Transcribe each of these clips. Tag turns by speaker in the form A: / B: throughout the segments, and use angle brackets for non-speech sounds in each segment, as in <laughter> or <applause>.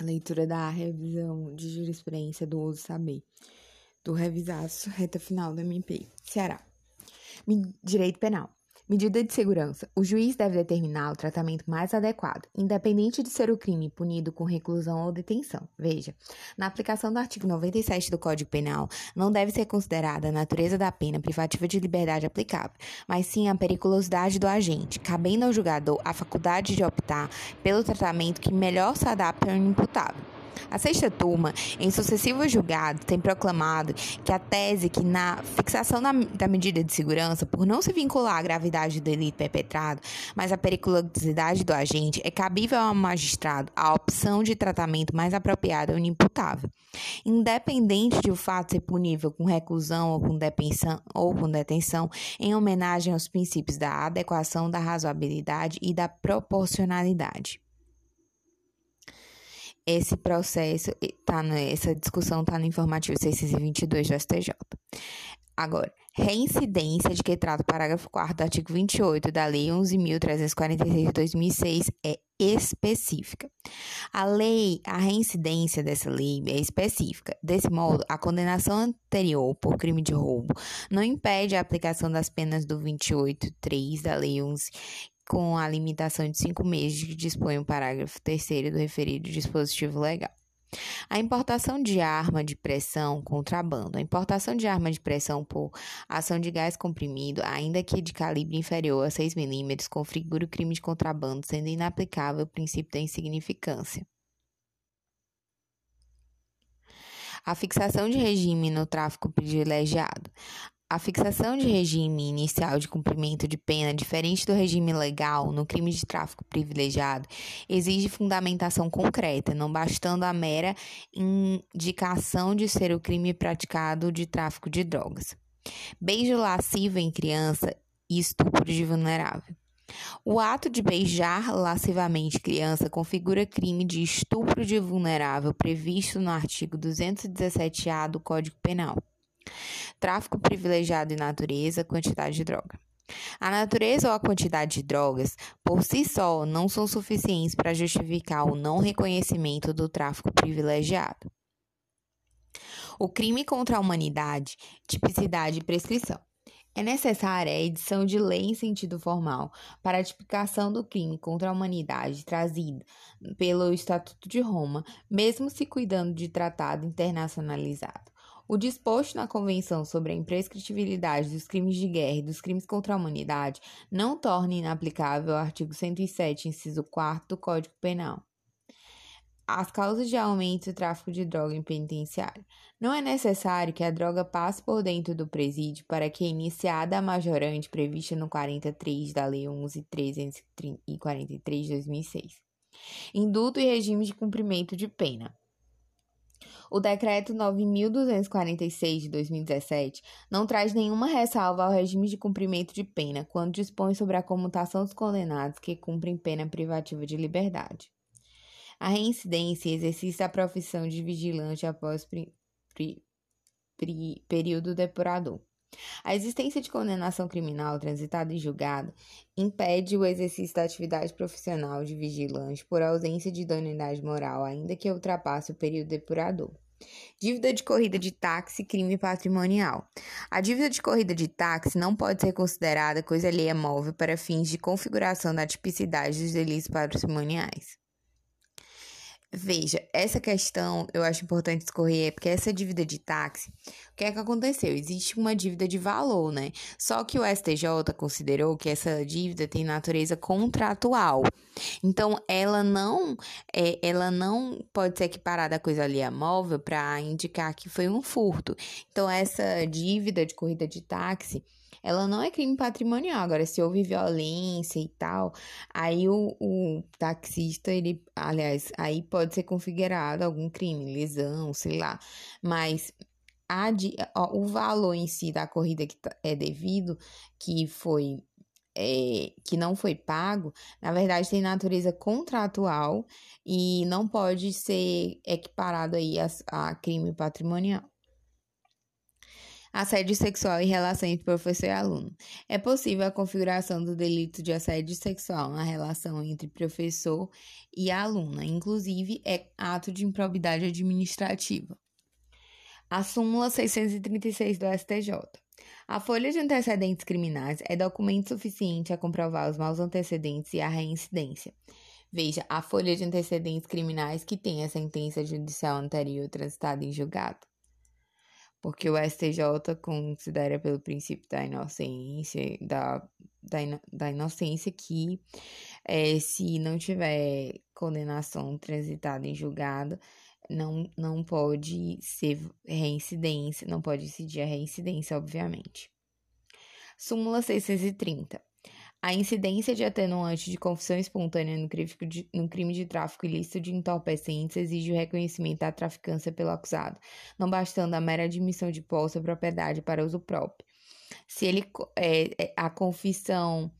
A: Leitura da revisão de jurisprudência do uso saber. Do revisaço, reta final do MP. Ceará. Direito penal. Medida de segurança. O juiz deve determinar o tratamento mais adequado, independente de ser o crime punido com reclusão ou detenção. Veja, na aplicação do artigo 97 do Código Penal, não deve ser considerada a natureza da pena privativa de liberdade aplicável, mas sim a periculosidade do agente, cabendo ao julgador a faculdade de optar pelo tratamento que melhor se adapte ao imputável. A sexta turma, em sucessivos julgados, tem proclamado que a tese que na fixação da, da medida de segurança, por não se vincular à gravidade do delito perpetrado, mas à periculosidade do agente, é cabível ao magistrado a opção de tratamento mais apropriado ao inimputável, independente de o fato ser punível com reclusão ou com, ou com detenção, em homenagem aos princípios da adequação, da razoabilidade e da proporcionalidade esse processo, tá, essa discussão está no informativo 622 do STJ. Agora, reincidência de que trata o parágrafo 4 do artigo 28 da Lei 11.346 de 2006 é específica. A lei, a reincidência dessa lei é específica. Desse modo, a condenação anterior por crime de roubo não impede a aplicação das penas do 28.3 da Lei 11, com a limitação de cinco meses que dispõe o parágrafo 3 do referido dispositivo legal. A importação de arma de pressão, contrabando. A importação de arma de pressão por ação de gás comprimido, ainda que de calibre inferior a 6 milímetros, configura o crime de contrabando, sendo inaplicável o princípio da insignificância. A fixação de regime no tráfico privilegiado. A fixação de regime inicial de cumprimento de pena, diferente do regime legal no crime de tráfico privilegiado, exige fundamentação concreta, não bastando a mera indicação de ser o crime praticado de tráfico de drogas. Beijo lascivo em criança e estupro de vulnerável. O ato de beijar lascivamente criança configura crime de estupro de vulnerável previsto no artigo 217-A do Código Penal tráfico privilegiado de natureza, quantidade de droga. A natureza ou a quantidade de drogas, por si só, não são suficientes para justificar o não reconhecimento do tráfico privilegiado. O crime contra a humanidade, tipicidade e prescrição. É necessária a edição de lei em sentido formal para a tipificação do crime contra a humanidade trazida pelo Estatuto de Roma, mesmo se cuidando de tratado internacionalizado. O disposto na Convenção sobre a imprescritibilidade dos crimes de guerra e dos crimes contra a humanidade não torna inaplicável o artigo 107, inciso 4 do Código Penal. As causas de aumento do tráfico de droga em penitenciário. Não é necessário que a droga passe por dentro do presídio para que, iniciada a majorante prevista no 43 da Lei 11.343 de 2006, induto e regime de cumprimento de pena. O decreto 9246 de 2017 não traz nenhuma ressalva ao regime de cumprimento de pena quando dispõe sobre a comutação dos condenados que cumprem pena privativa de liberdade. A reincidência e exercício da profissão de vigilante após pri, pri, pri, período depurador. A existência de condenação criminal transitada e julgada impede o exercício da atividade profissional de vigilante por ausência de idoneidade moral, ainda que ultrapasse o período depurador. Dívida de corrida de táxi, crime patrimonial. A dívida de corrida de táxi não pode ser considerada coisa alheia móvel para fins de configuração da tipicidade dos delitos patrimoniais. Veja, essa questão eu acho importante escorrer, porque essa dívida de táxi, o que é que aconteceu? Existe uma dívida de valor, né? Só que o STJ considerou que essa dívida tem natureza contratual. Então, ela não, é, ela não pode ser equiparada a coisa ali a móvel para indicar que foi um furto. Então, essa dívida de corrida de táxi ela não é crime patrimonial. Agora, se houve violência e tal, aí o, o taxista, ele, aliás, aí pode ser configurado algum crime, lesão, sei lá. Mas a, ó, o valor em si da corrida que tá, é devido, que foi é, que não foi pago, na verdade tem natureza contratual e não pode ser equiparado aí a, a crime patrimonial. Assédio sexual e relação entre professor e aluno. É possível a configuração do delito de assédio sexual na relação entre professor e aluna, inclusive é ato de improbidade administrativa. A súmula 636 do STJ. A folha de antecedentes criminais é documento suficiente a comprovar os maus antecedentes e a reincidência. Veja, a folha de antecedentes criminais que tem a sentença judicial anterior transitada em julgado porque o STJ considera pelo princípio da inocência, da, da, da inocência que é, se não tiver condenação transitada em julgado, não, não pode ser reincidência, não pode incidir a reincidência, obviamente. Súmula 630. A incidência de atenuante de confissão espontânea no crime, de, no crime de tráfico ilícito de entorpecentes exige o reconhecimento da traficância pelo acusado, não bastando a mera admissão de posse ou propriedade para uso próprio. Se ele é, é, a confissão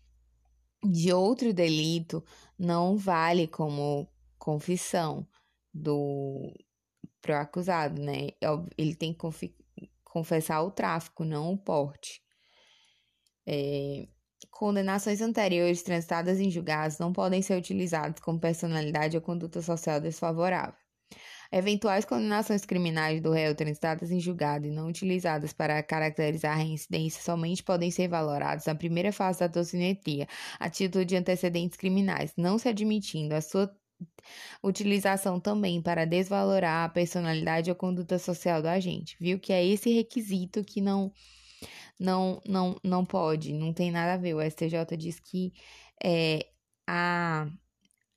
A: de outro delito não vale como confissão do pro acusado, né? Ele tem que confessar o tráfico, não o porte. É, Condenações anteriores transitadas em julgados não podem ser utilizadas como personalidade ou conduta social desfavorável. Eventuais condenações criminais do réu transitadas em julgado e não utilizadas para caracterizar a reincidência somente podem ser valoradas na primeira fase da dosimetria, a título de antecedentes criminais, não se admitindo a sua utilização também para desvalorar a personalidade ou conduta social do agente. Viu que é esse requisito que não não, não, não pode, não tem nada a ver. O STJ diz que é, a,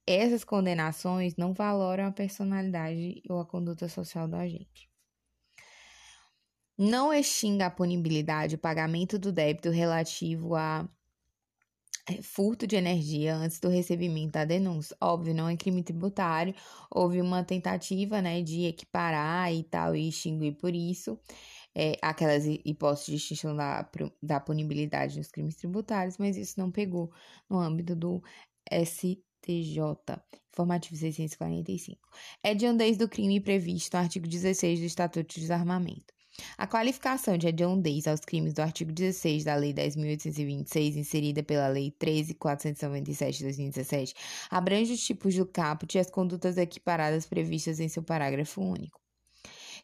A: essas condenações não valoram a personalidade ou a conduta social do agente. Não extinga a punibilidade o pagamento do débito relativo a é, furto de energia antes do recebimento da denúncia. Óbvio, não é crime tributário, houve uma tentativa né, de equiparar e tal e extinguir por isso é, aquelas hipóteses de extinção da, da punibilidade nos crimes tributários, mas isso não pegou no âmbito do STJ, informativo 645. É de ondez do crime previsto no artigo 16 do Estatuto de Desarmamento. A qualificação de hediondez aos crimes do artigo 16 da Lei 10.826, inserida pela Lei 13.497 de 2017, abrange os tipos do caput e as condutas equiparadas previstas em seu parágrafo único.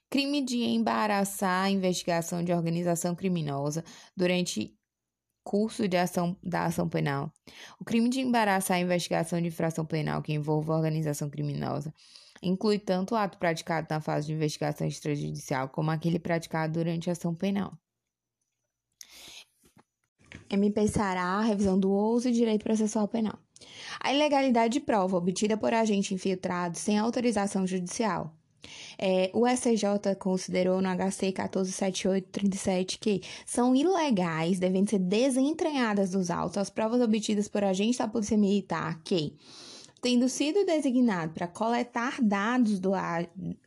A: Crime de embaraçar a investigação de organização criminosa durante curso de ação da ação penal. O crime de embaraçar a investigação de infração penal que envolva organização criminosa inclui tanto o ato praticado na fase de investigação extrajudicial como aquele praticado durante a ação penal. MP Ceará, revisão do uso e direito processual penal. A ilegalidade de prova obtida por agente infiltrado sem autorização judicial é, o STJ considerou no HC 147837 que são ilegais, devem ser desentranhadas dos autos as provas obtidas por agentes da Polícia Militar que, tendo sido designado para coletar dados do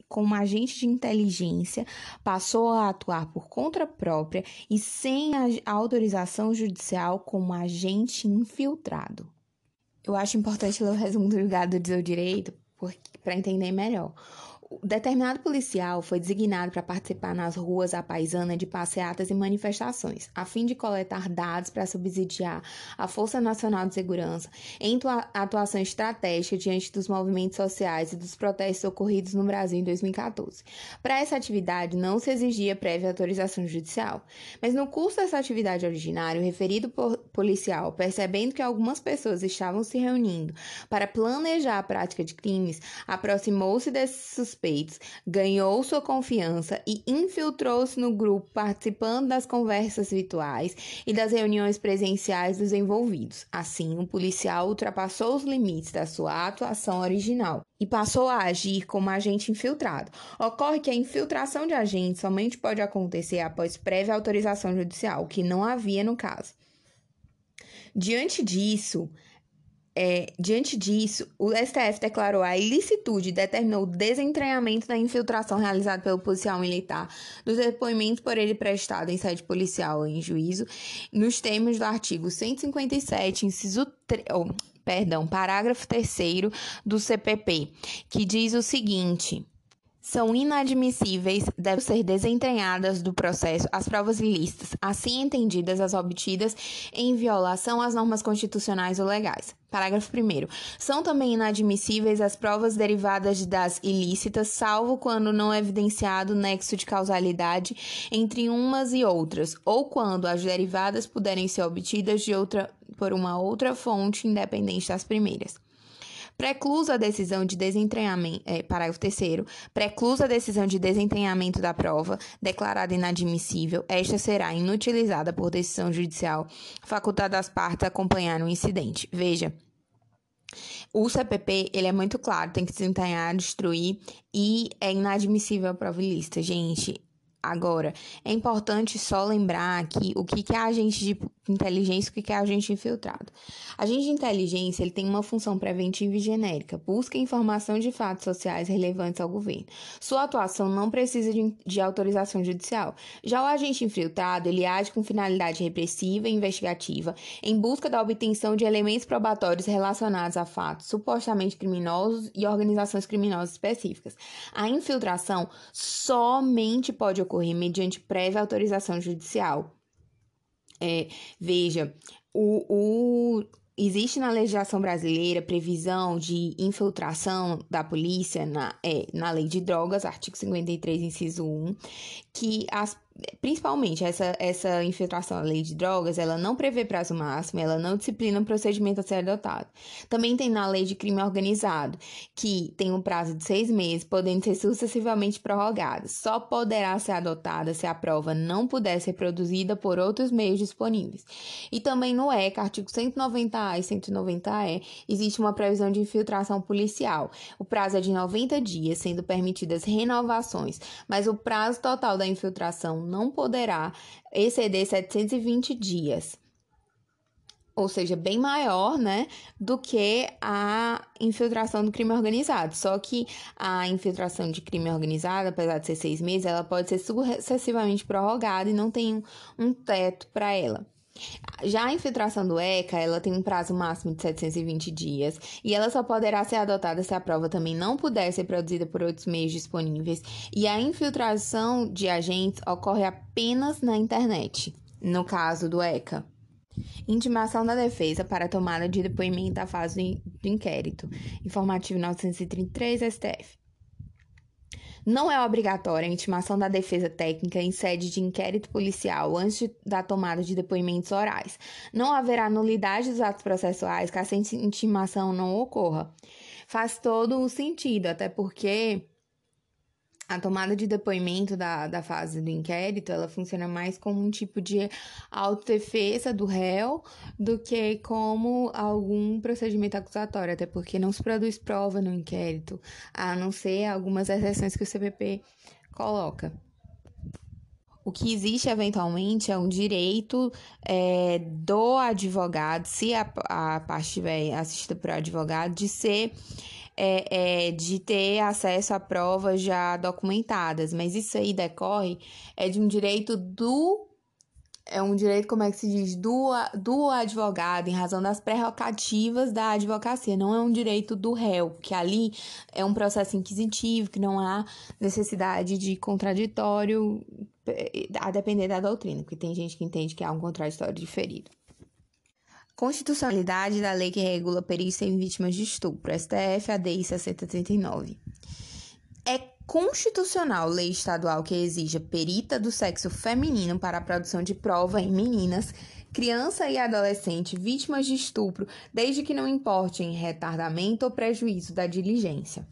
A: como agente de inteligência, passou a atuar por conta própria e sem a autorização judicial como agente infiltrado. Eu acho importante ler o resumo do julgado do direito para entender melhor. Determinado policial foi designado para participar nas ruas à paisana de passeatas e manifestações, a fim de coletar dados para subsidiar a Força Nacional de Segurança em atuação estratégica diante dos movimentos sociais e dos protestos ocorridos no Brasil em 2014. Para essa atividade não se exigia prévia autorização judicial, mas no curso dessa atividade originária, o referido policial, percebendo que algumas pessoas estavam se reunindo para planejar a prática de crimes, aproximou-se desses suspeitos, ganhou sua confiança e infiltrou-se no grupo, participando das conversas virtuais e das reuniões presenciais dos envolvidos. Assim, o policial ultrapassou os limites da sua atuação original e passou a agir como agente infiltrado. Ocorre que a infiltração de agente somente pode acontecer após prévia autorização judicial, que não havia no caso. Diante disso, é, diante disso, o STF declarou a ilicitude e determinou o desentranhamento da infiltração realizada pelo policial militar dos depoimentos por ele prestado em sede policial ou em juízo, nos termos do artigo 157, inciso 3, oh, perdão, parágrafo 3 do CPP, que diz o seguinte. são inadmissíveis, devem ser desentranhadas do processo as provas ilícitas, assim entendidas as obtidas em violação às normas constitucionais ou legais. Parágrafo 1. São também inadmissíveis as provas derivadas das ilícitas, salvo quando não é evidenciado nexo de causalidade entre umas e outras, ou quando as derivadas puderem ser obtidas de outra, por uma outra fonte independente das primeiras. Preclusa a decisão de desentranhamento, é, parágrafo 3 preclusa a decisão de desentranhamento da prova declarada inadmissível, esta será inutilizada por decisão judicial, facultada às partes acompanhar o incidente. Veja, o CPP, ele é muito claro, tem que desentranhar, destruir e é inadmissível a prova ilícita, gente. Agora, é importante só lembrar aqui o que, que é agente de inteligência e o que, é agente infiltrado. Agente de inteligência ele tem uma função preventiva e genérica, busca informação de fatos sociais relevantes ao governo. Sua atuação não precisa de, de autorização judicial. Já o agente infiltrado, ele age com finalidade repressiva e investigativa, em busca da obtenção de elementos probatórios relacionados a fatos supostamente criminosos e organizações criminosas específicas. A infiltração somente pode ocorrer mediante prévia autorização judicial. É, veja, o, o, existe na legislação brasileira previsão de infiltração da polícia na, é, na lei de drogas, artigo 53, inciso 1, que as principalmente essa, essa infiltração à lei de drogas, ela não prevê prazo máximo, ela não disciplina o procedimento a ser adotado. Também tem na lei de crime organizado, que tem um prazo de seis meses, podendo ser sucessivamente prorrogado. Só poderá ser adotada se a prova não puder ser produzida por outros meios disponíveis. E também no ECA, artigo 190A e 190E, existe uma previsão de infiltração policial. O prazo é de 90 dias, sendo permitidas renovações, mas o prazo total da infiltração não poderá exceder 720 dias. Ou seja, bem maior, né, do que a infiltração do crime organizado. Só que a infiltração de crime organizado, apesar de ser seis meses, ela pode ser sucessivamente prorrogada e não tem um teto para ela. Já a infiltração do ECA, ela tem um prazo máximo de 720 dias e ela só poderá ser adotada se a prova também não puder ser produzida por outros meios disponíveis e a infiltração de agentes ocorre apenas na internet, no caso do ECA. Intimação da defesa para tomada de depoimento à fase do inquérito. Informativo 933 STF. Não é obrigatória a intimação da defesa técnica em sede de inquérito policial antes da tomada de depoimentos orais. Não haverá nulidade dos atos processuais caso a intimação não ocorra. Faz todo o sentido, até porque a tomada de depoimento da, da fase do inquérito, ela funciona mais como um tipo de autodefesa do réu do que como algum procedimento acusatório, até porque não se produz prova no inquérito, a não ser algumas exceções que o CPP coloca. O que existe eventualmente é um direito é, do advogado, se a, a parte estiver assistida por advogado, de ser é, é, de ter acesso a provas já documentadas, mas isso aí decorre é de um direito do é um direito, como é que se diz, do, do advogado, em razão das prerrogativas da advocacia, não é um direito do réu, que ali é um processo inquisitivo, que não há necessidade de contraditório, é, a depender da doutrina, porque tem gente que entende que há um contraditório diferido. Constitucionalidade da lei que regula perícia em vítimas de estupro, STF ADI 6039. É constitucional lei estadual que exija perita do sexo feminino para a produção de prova em meninas, criança e adolescente vítimas de estupro, desde que não importe em retardamento ou prejuízo da diligência.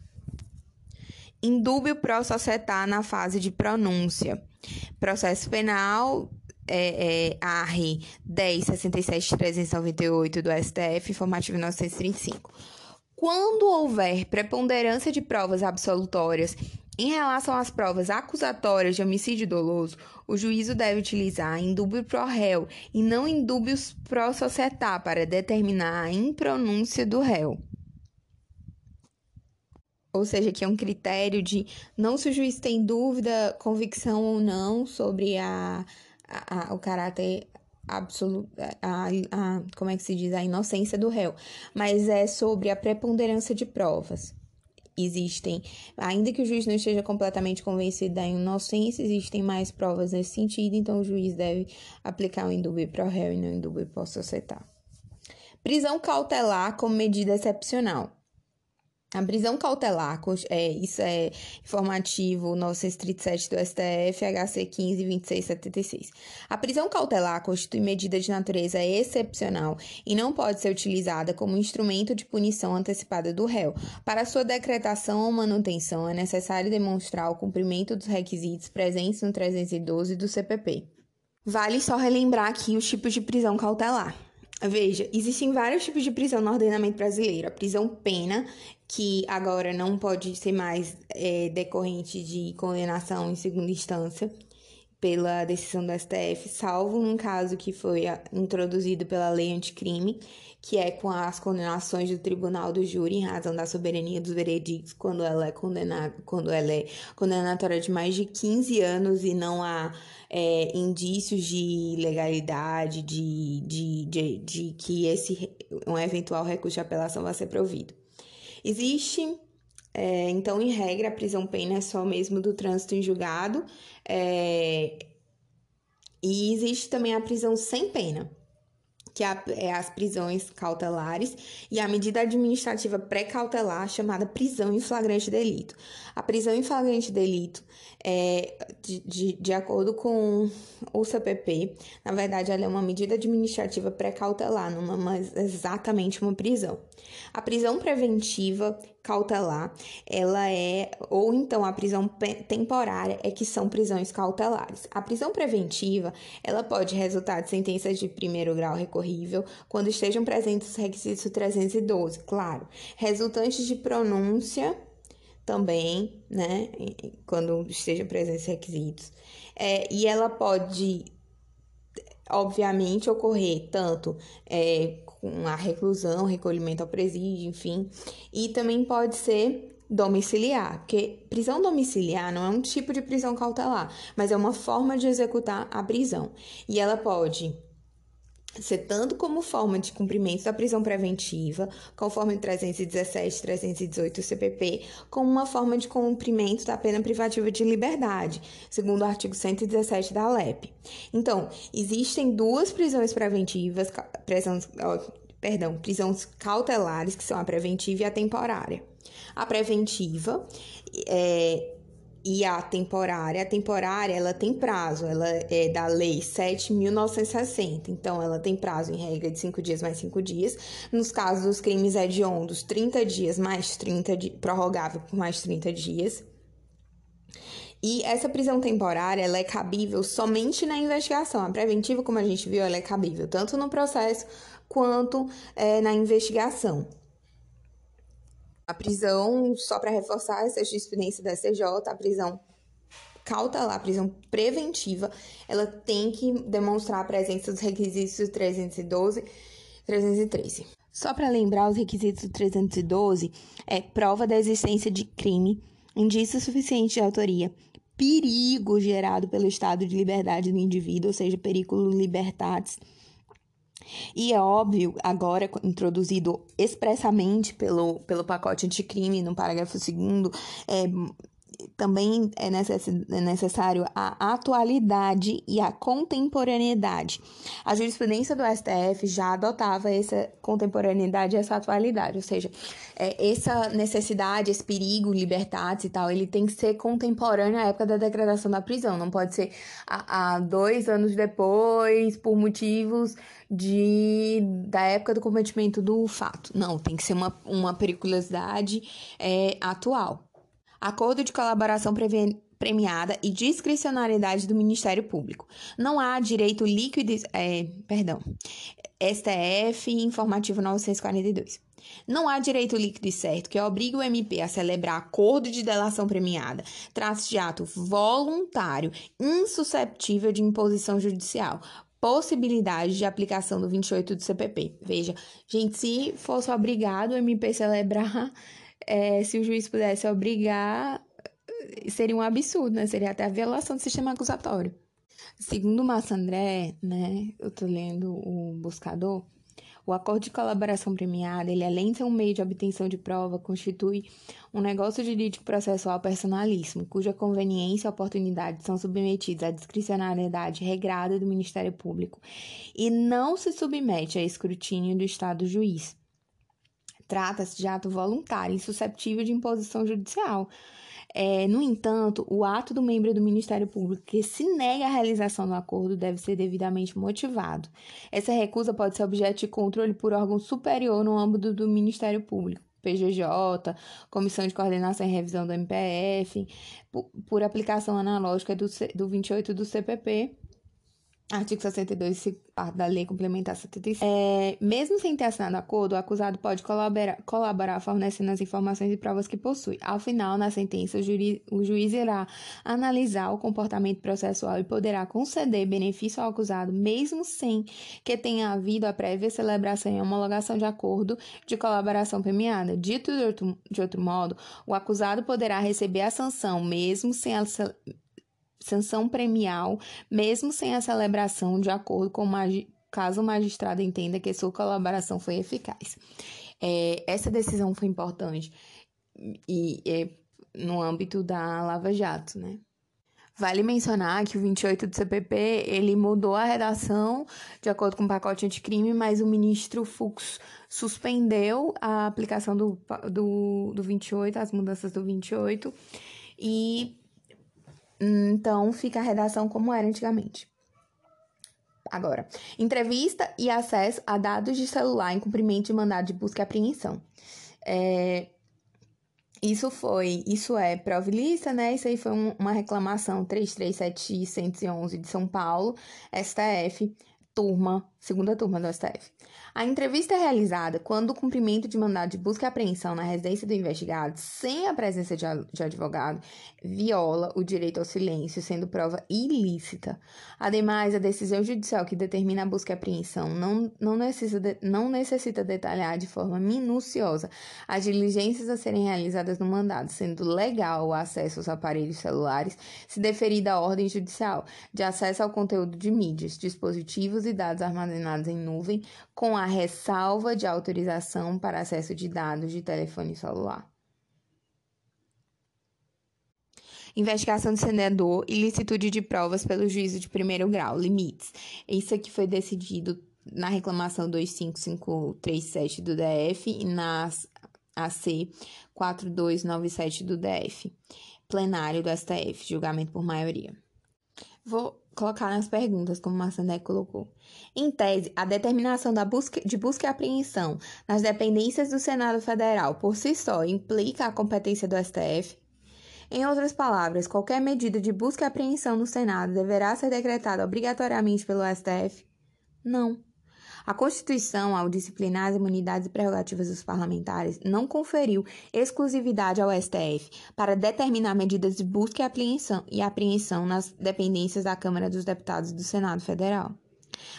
A: Indúbio pro societar na fase de pronúncia. Processo penal é, é, ARRE 10.67.398 do STF, informativo 935. Quando houver preponderância de provas absolutórias em relação às provas acusatórias de homicídio doloso, o juízo deve utilizar indúbio pro réu e não indúbios pro societar para determinar a impronúncia do réu. Ou seja, que é um critério de não se o juiz tem dúvida, convicção ou não sobre a a, a, o caráter absoluto, a, a, como é que se diz, a inocência do réu, mas é sobre a preponderância de provas. existem, ainda que o juiz não esteja completamente convencido da inocência, existem mais provas nesse sentido, então o juiz deve aplicar o indúbio pro réu e não o indúbio pro societar. Prisão cautelar como medida excepcional. A prisão cautelar, é, isso é informativo 937 do STF, HC 15 2676. A prisão cautelar constitui medida de natureza excepcional e não pode ser utilizada como instrumento de punição antecipada do réu. Para sua decretação ou manutenção, é necessário demonstrar o cumprimento dos requisitos presentes no 312 do CPP. Vale só relembrar aqui os tipos de prisão cautelar. Veja, existem vários tipos de prisão no ordenamento brasileiro. A prisão pena, que agora não pode ser mais é, decorrente de condenação em segunda instância pela decisão do STF, salvo num caso que foi introduzido pela lei anticrime, que é com as condenações do tribunal do júri em razão da soberania dos vereditos, quando ela é condenada, quando ela é condenatória de mais de 15 anos e não há é, indícios de legalidade, de, de, de, de que esse um eventual recurso de apelação vai ser provido. Existe é, então, em regra, a prisão pena é só mesmo do trânsito em julgado. É, e existe também a prisão sem pena, que é, é as prisões cautelares, e a medida administrativa pré-cautelar, chamada prisão em flagrante delito. A prisão em flagrante delito, é, de, de, de acordo com o CPP, na verdade, ela é uma medida administrativa pré-cautelar, não é exatamente uma prisão. A prisão preventiva cautelar, ela é, ou então a prisão temporária, é que são prisões cautelares. A prisão preventiva, ela pode resultar de sentenças de primeiro grau recorrível quando estejam presentes os requisitos 312, claro, resultantes de pronúncia também, né, quando estejam presentes os requisitos. É, e ela pode, obviamente, ocorrer tanto é, com a reclusão, recolhimento ao presídio, enfim. E também pode ser domiciliar, porque prisão domiciliar não é um tipo de prisão cautelar, mas é uma forma de executar a prisão. E ela pode tanto como forma de cumprimento da prisão preventiva, conforme 317 e 318 CPP, como uma forma de cumprimento da pena privativa de liberdade, segundo o artigo 117 da LEP. Então, existem duas prisões preventivas, prisões, perdão, prisões cautelares, que são a preventiva e a temporária. A preventiva é, e a temporária, a temporária, ela tem prazo, ela é da lei 7.960, então ela tem prazo em regra de 5 dias mais 5 dias. Nos casos dos crimes hediondos, 30 dias mais 30 dias, prorrogável por mais 30 dias. E essa prisão temporária, ela é cabível somente na investigação. A preventiva, como a gente viu, ela é cabível tanto no processo quanto é, na investigação. A prisão, só para reforçar essa jurisprudência da SCJ, a prisão cautelar, a prisão preventiva, ela tem que demonstrar a presença dos requisitos 312 313. Só para lembrar, os requisitos do 312 é prova da existência de crime, indício suficiente de autoria, perigo gerado pelo estado de liberdade do indivíduo, ou seja, perigo libertatis, e é óbvio, agora introduzido expressamente pelo, pelo pacote anticrime no parágrafo 2 é, também é, é necessário a atualidade e a contemporaneidade. A jurisprudência do STF já adotava essa contemporaneidade e essa atualidade, ou seja, é, essa necessidade, esse perigo, libertatis e tal, ele tem que ser contemporâneo à época da decretação da prisão, não pode ser há, há dois anos depois, por motivos de da época do cometimento do fato. Não, tem que ser uma, uma periculosidade é, atual. Acordo de colaboração premiada e discricionariedade do Ministério Público. Não há direito líquido, é, perdão, STF informativo 942. Não há direito líquido e certo que obrigue o MP a celebrar acordo de delação premiada, traço de ato voluntário, insusceptível de imposição judicial, possibilidade de aplicação do 28 do CPP. Veja, gente, se fosse obrigado o MP celebrar é, se o juiz pudesse obrigar, seria um absurdo, né? Seria até a violação do sistema acusatório. Segundo Massa André, né, eu tô lendo o Buscador, O acordo de colaboração premiada, ele além de ser um meio de obtenção de prova, constitui um negócio jurídico processual personalíssimo, cuja conveniência e oportunidade são submetidos à discricionariedade regrada do Ministério Público e não se submete a escrutínio do Estado juiz. Trata-se de ato voluntário, insusceptível de imposição judicial, é, no entanto, o ato do membro do Ministério Público que se nega a realização do acordo deve ser devidamente motivado. Essa recusa pode ser objeto de controle por órgão superior no âmbito do Ministério Público. PGJ, Comissão de Coordenação e Revisão do MPF, por, por aplicação analógica do, do 28 do CPP Artigo 62, parte da Lei Complementar 76. É, mesmo sem ter assinado acordo, o acusado pode colaborar, colaborar fornecendo as informações e provas que possui. Ao final, na sentença, o, juri, o juiz irá analisar o comportamento processual e poderá conceder benefício ao acusado, mesmo sem que tenha havido a prévia celebração e homologação de acordo de colaboração premiada. Dito de outro, de outro modo, o acusado poderá receber a sanção, mesmo sem a sanção premial, mesmo sem a celebração de acordo com o caso o magistrado entenda que sua colaboração foi eficaz. É, essa decisão foi importante e é, no âmbito da Lava Jato, né? Vale mencionar que o 28 do CPP, ele mudou a redação de acordo com o pacote anticrime, mas o ministro Fux suspendeu a aplicação do, do, do 28, as mudanças do 28, e então, fica a redação como era antigamente. Agora, entrevista e acesso a dados de celular em cumprimento de mandado de busca e apreensão. É, isso foi, isso é prova ilícita, né? Isso aí foi um, uma reclamação 337-111 de São Paulo, STF, turma, segunda turma do STF. A entrevista é realizada quando o cumprimento de mandado de busca e apreensão na residência do investigado, sem a presença de, advogado, viola o direito ao silêncio, sendo prova ilícita. Ademais, a decisão judicial que determina a busca e apreensão não, não, necessita, de, não necessita detalhar de forma minuciosa as diligências a serem realizadas no mandado, sendo legal o acesso aos aparelhos celulares, se deferida a ordem judicial de acesso ao conteúdo de mídias, dispositivos e dados armazenados em nuvem, com a ressalva de autorização para acesso de dados de telefone celular. Investigação do senador e licitude de provas pelo juízo de primeiro grau, limites. Isso aqui foi decidido na reclamação 25537 do DF e na AC 4297 do DF. Plenário do STF, julgamento por maioria. Vou colocar nas perguntas, como Marcené colocou. Em tese, a determinação da busca, de busca e apreensão nas dependências do Senado Federal por si só implica a competência do STF? Em outras palavras, qualquer medida de busca e apreensão no Senado deverá ser decretada obrigatoriamente pelo STF? Não. A Constituição, ao disciplinar as imunidades e prerrogativas dos parlamentares, não conferiu exclusividade ao STF para determinar medidas de busca e apreensão, e apreensão nas dependências da Câmara dos Deputados e do Senado Federal.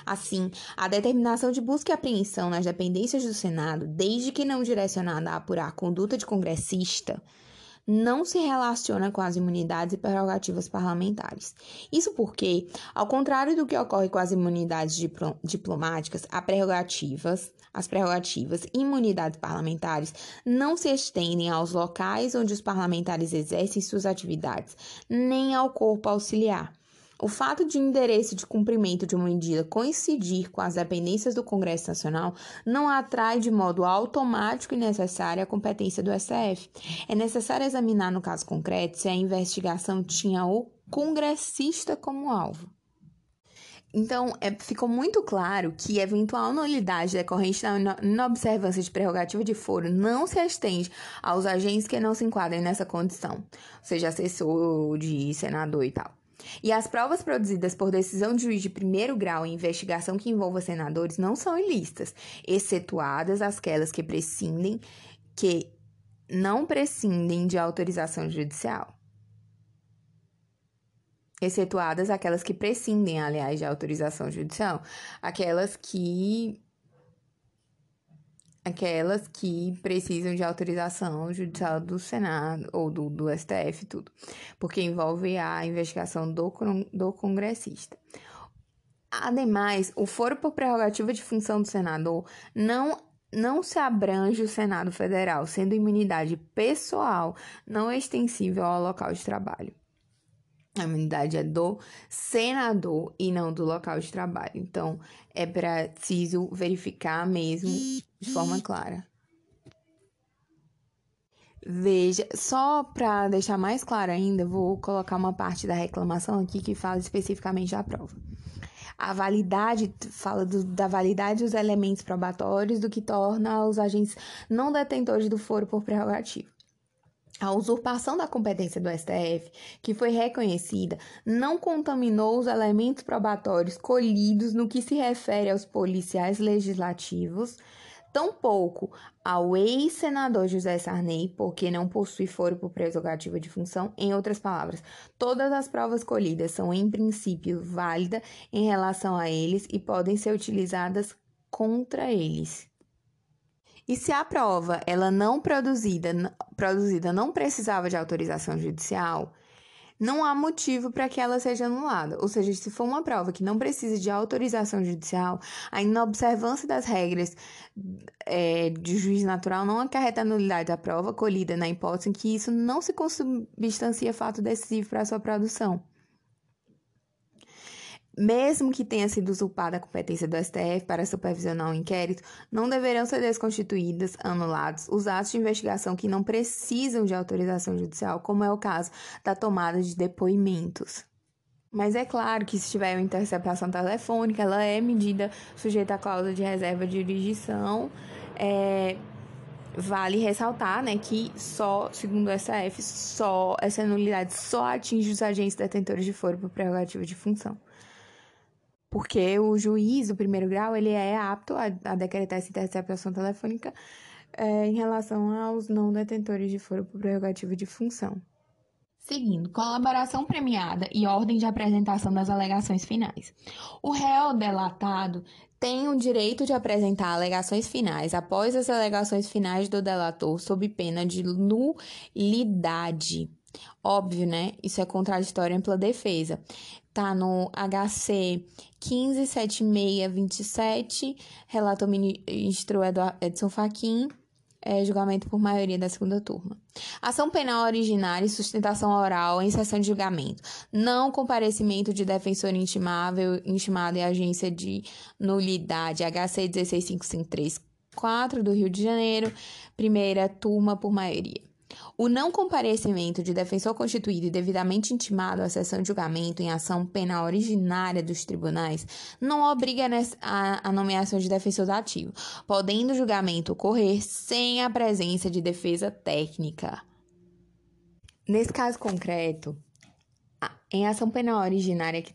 A: Assim, a determinação de busca e apreensão nas dependências do Senado, desde que não direcionada a apurar conduta de congressista, não se relaciona com as imunidades e prerrogativas parlamentares. Isso porque, ao contrário do que ocorre com as imunidades diplomáticas, as prerrogativas, as prerrogativas e imunidades parlamentares não se estendem aos locais onde os parlamentares exercem suas atividades, nem ao corpo auxiliar. O fato de endereço de cumprimento de uma medida coincidir com as dependências do Congresso Nacional não atrai de modo automático e necessário a competência do STF. É necessário examinar no caso concreto se a investigação tinha o congressista como alvo. Então, é, ficou muito claro que eventual nulidade decorrente da inobservância de prerrogativa de foro não se estende aos agentes que não se enquadrem nessa condição, seja assessor de senador e tal. E as provas produzidas por decisão de juiz de primeiro grau em investigação que envolva senadores não são ilícitas, excetuadas aquelas que prescindem que não prescindem de autorização judicial. Excetuadas aquelas que prescindem, aliás, de autorização judicial, aquelas que aquelas que precisam de autorização judicial do Senado ou do, do STF, tudo, porque envolve a investigação do, do congressista. Ademais, o foro por prerrogativa de função do senador não não se abrange o Senado Federal, sendo imunidade pessoal não extensível ao local de trabalho. A imunidade é do senador e não do local de trabalho. Então, é preciso verificar mesmo de forma clara. Veja, só para deixar mais claro ainda, vou colocar uma parte da reclamação aqui que fala especificamente da prova. A validade fala do, da validade dos elementos probatórios, do que torna os agentes não detentores do foro por prerrogativa. A usurpação da competência do STF, que foi reconhecida, não contaminou os elementos probatórios colhidos no que se refere aos policiais legislativos, tampouco ao ex-senador José Sarney, porque não possui foro por prerrogativa de função. Em outras palavras, todas as provas colhidas são, em princípio, válidas em relação a eles e podem ser utilizadas contra eles. E se a prova ela não produzida, produzida não precisava de autorização judicial, não há motivo para que ela seja anulada. Ou seja, se for uma prova que não precisa de autorização judicial, a inobservância das regras é, de juiz natural não acarreta a nulidade da prova colhida na hipótese em que isso não se consubstancia fato decisivo para a sua produção mesmo que tenha sido usurpada a competência do STF para supervisionar o um inquérito, não deverão ser desconstituídos, anulados, os atos de investigação que não precisam de autorização judicial, como é o caso da tomada de depoimentos. Mas é claro que se tiver uma interceptação telefônica, ela é medida sujeita à cláusula de reserva de jurisdição. É, vale ressaltar né, que só, segundo o STF, só, essa nulidade só atinge os agentes detentores de foro por prerrogativa de função porque o juiz do primeiro grau ele é apto a, a decretar essa interceptação telefônica é, em relação aos não detentores de foro por prerrogativa de função. Seguindo, colaboração premiada e ordem de apresentação das alegações finais. O réu delatado tem o direito de apresentar alegações finais após as alegações finais do delator sob pena de nulidade. Óbvio, né? Isso é contraditório ampla defesa tá no HC 157627, relator ministro Edson Fachin, é, julgamento por maioria da segunda turma. Ação penal originária e sustentação oral em sessão de julgamento. Não comparecimento de defensor intimável, intimado e agência de nulidade. HC 16553 do Rio de Janeiro, primeira turma por maioria. O não comparecimento de defensor constituído e devidamente intimado à sessão de julgamento em ação penal originária dos tribunais não obriga a, nomeação de defensor ativo, podendo o julgamento ocorrer sem a presença de defesa técnica. Nesse caso concreto, em ação penal originária que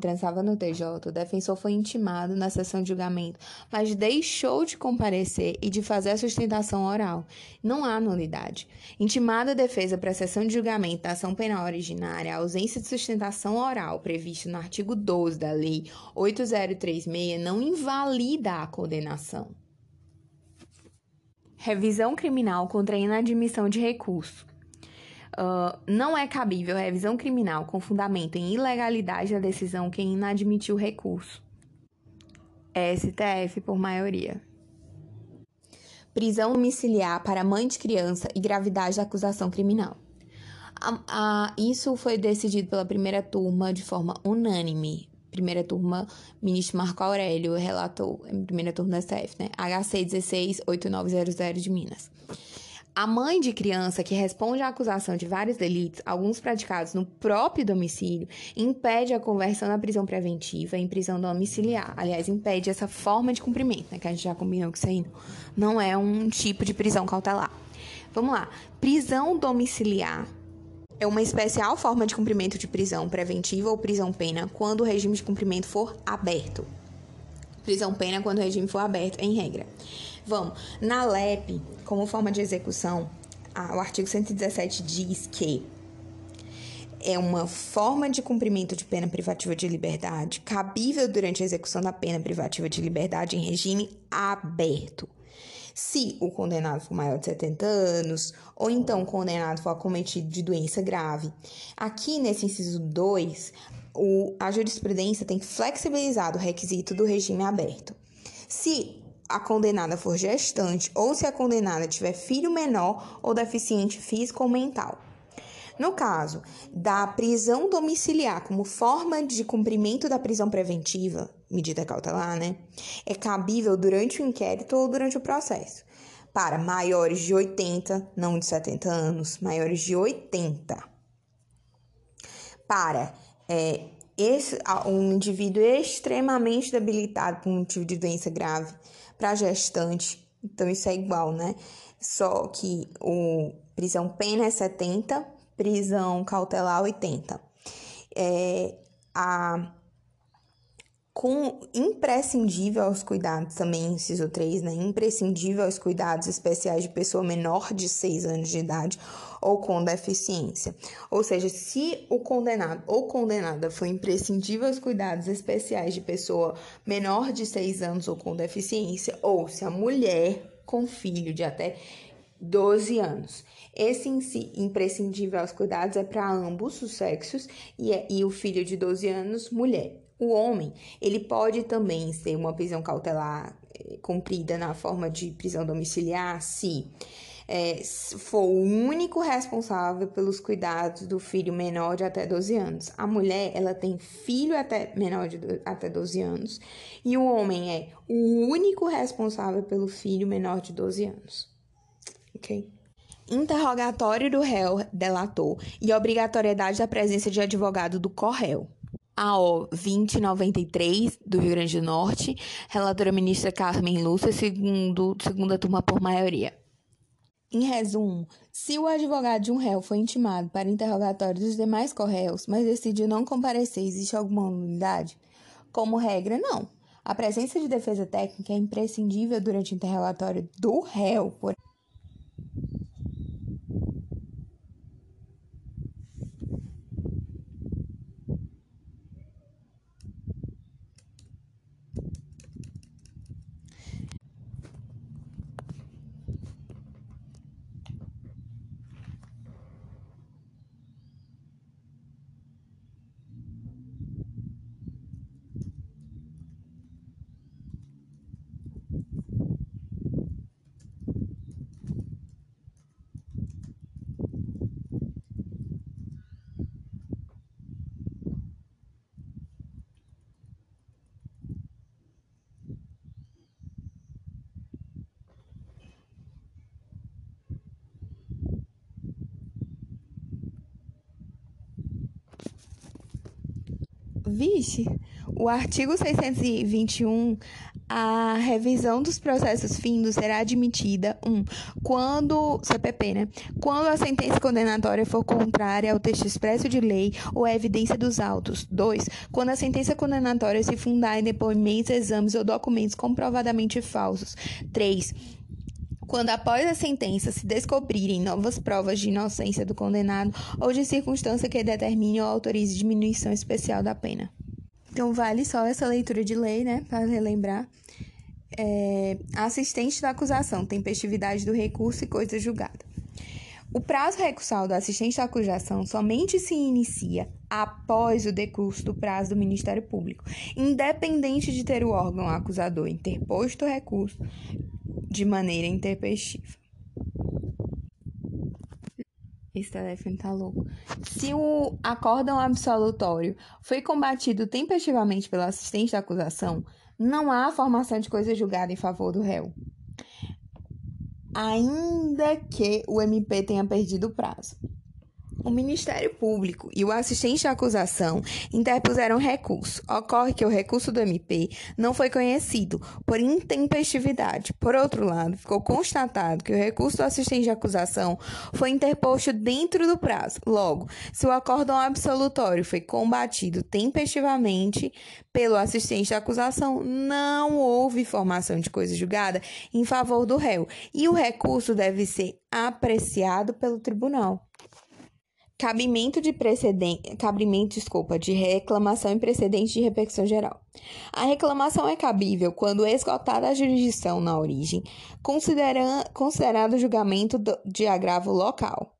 A: transava no TJ, o defensor foi intimado na sessão de julgamento, mas deixou de comparecer e de fazer a sustentação oral. Não há nulidade. Intimada a defesa para a sessão de julgamento da ação penal originária, a ausência de sustentação oral prevista no artigo 12 da Lei 8036 não invalida a condenação. Revisão criminal contra a inadmissão de recurso. Uh, não é cabível revisão criminal com fundamento em ilegalidade da decisão quem inadmitiu o recurso. STF por maioria. Prisão domiciliar para mãe de criança e gravidade da acusação criminal. isso foi decidido pela primeira turma de forma unânime. Primeira turma, ministro Marco Aurélio relatou, primeira turma do STF, né? HC 168900 de Minas. A mãe de criança que responde à acusação de vários delitos, alguns praticados no próprio domicílio, impede a conversão na prisão preventiva em prisão domiciliar. Aliás, impede essa forma de cumprimento, né, que a gente já combinou que isso aí não é um tipo de prisão cautelar. Vamos lá. Prisão domiciliar é uma especial forma de cumprimento de prisão preventiva ou prisão pena quando o regime de cumprimento for aberto. Prisão pena quando o regime for aberto, em regra. Vamos. Na LEP, como forma de execução, o artigo 117 diz que é uma forma de cumprimento de pena privativa de liberdade cabível durante a execução da pena privativa de liberdade em regime aberto. Se o condenado for maior de 70 anos, ou então o condenado for acometido de doença grave. Aqui nesse inciso 2, o, a jurisprudência tem flexibilizado o requisito do regime aberto. Se a condenada for gestante ou se a condenada tiver filho menor ou deficiente físico ou mental. No caso da prisão domiciliar como forma de cumprimento da prisão preventiva, medida cautelar, né, é cabível durante o inquérito ou durante o processo. Para maiores de 80, não de 70 anos, maiores de 80. Para é, esse, um indivíduo extremamente debilitado por motivo de doença grave, para gestante, então isso é igual, né? Só que o prisão pena é 70, prisão cautelar 80. É, a com imprescindível aos cuidados, também inciso 3, né? Imprescindível aos cuidados especiais de pessoa menor de 6 anos de idade ou com deficiência. Ou seja, se o condenado ou condenada for imprescindível aos cuidados especiais de pessoa menor de 6 anos ou com deficiência, ou se a mulher com filho de até 12 anos. Esse imprescindível aos cuidados é para ambos os sexos e, é, e o filho de 12 anos, mulher. O homem, ele pode também ser uma prisão cautelar é, cumprida na forma de prisão domiciliar se é, for o único responsável pelos cuidados do filho menor de até 12 anos. A mulher, ela tem filho até menor de até 12 anos e o homem é o único responsável pelo filho menor de 12 anos. OK? Interrogatório do réu delator e obrigatoriedade da presença de advogado do corréu. AO 2093 do Rio Grande do Norte, relatora ministra Carmen Lúcia, segundo, segunda turma por maioria. Em resumo, se o advogado de um réu foi intimado para interrogatório dos demais corréus, mas decidiu não comparecer, existe alguma nulidade? Como regra, não. A presença de defesa técnica é imprescindível durante o interrogatório do réu, por Vixe, o artigo 621, a revisão dos processos findos será admitida, um, quando, CPP, né? Quando a sentença condenatória for contrária ao texto expresso de lei ou à evidência dos autos. Dois, quando a sentença condenatória se fundar em depoimentos, exames ou documentos comprovadamente falsos. Três, quando após a sentença se descobrirem novas provas de inocência do condenado ou de circunstância que determine ou autorize diminuição especial da pena. Então, vale só essa leitura de lei, né, para relembrar. É, assistente da acusação, tempestividade do recurso e coisa julgada. O prazo recursal do assistente da acusação somente se inicia após o decurso do prazo do Ministério Público, independente de ter o órgão acusador interposto o recurso de maneira intempestiva. Esse telefone tá louco. Se o acórdão absolutório foi combatido tempestivamente pelo assistente da acusação, não há formação de coisa julgada em favor do réu. Ainda que o MP tenha perdido o prazo. O Ministério Público e o assistente à acusação interpuseram recurso. Ocorre que o recurso do MP não foi conhecido por intempestividade. Por outro lado, ficou constatado que o recurso do assistente à acusação foi interposto dentro do prazo. Logo, se o acórdão absolutório foi combatido tempestivamente pelo assistente à acusação, não houve formação de coisa julgada em favor do réu e o recurso deve ser apreciado pelo tribunal. Cabimento de precedente, cabimento, desculpa, de reclamação em precedente de repercussão geral. A reclamação é cabível quando esgotada a jurisdição na origem, considerado o julgamento de agravo local.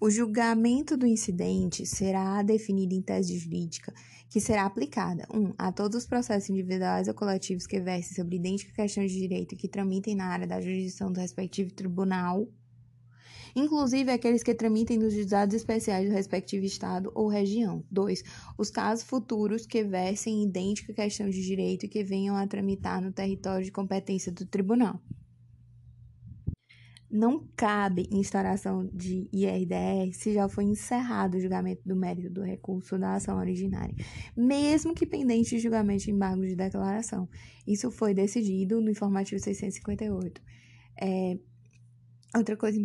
A: O julgamento do incidente será definido em tese jurídica que será aplicada 1. Um, a todos os processos individuais ou coletivos que versem sobre idêntica questão de direito que tramitem na área da jurisdição do respectivo tribunal, inclusive aqueles que tramitem nos juizados especiais do respectivo estado ou região. 2. Os casos futuros que versem idêntica questão de direito e que venham a tramitar no território de competência do tribunal não cabe instauração de IRDR se já foi encerrado o julgamento do mérito do recurso da ação originária, mesmo que pendente de julgamento de embargo de declaração. Isso foi decidido no informativo 658. É, outra coisa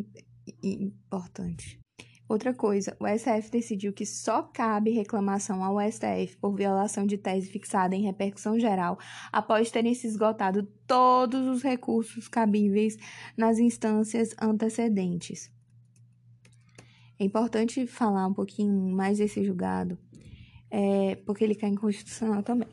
A: importante. Outra coisa, o STF decidiu que só cabe reclamação ao STF por violação de tese fixada em repercussão geral após terem se esgotado todos os recursos cabíveis nas instâncias antecedentes. É importante falar um pouquinho mais desse julgado, é, porque ele cai inconstitucional também.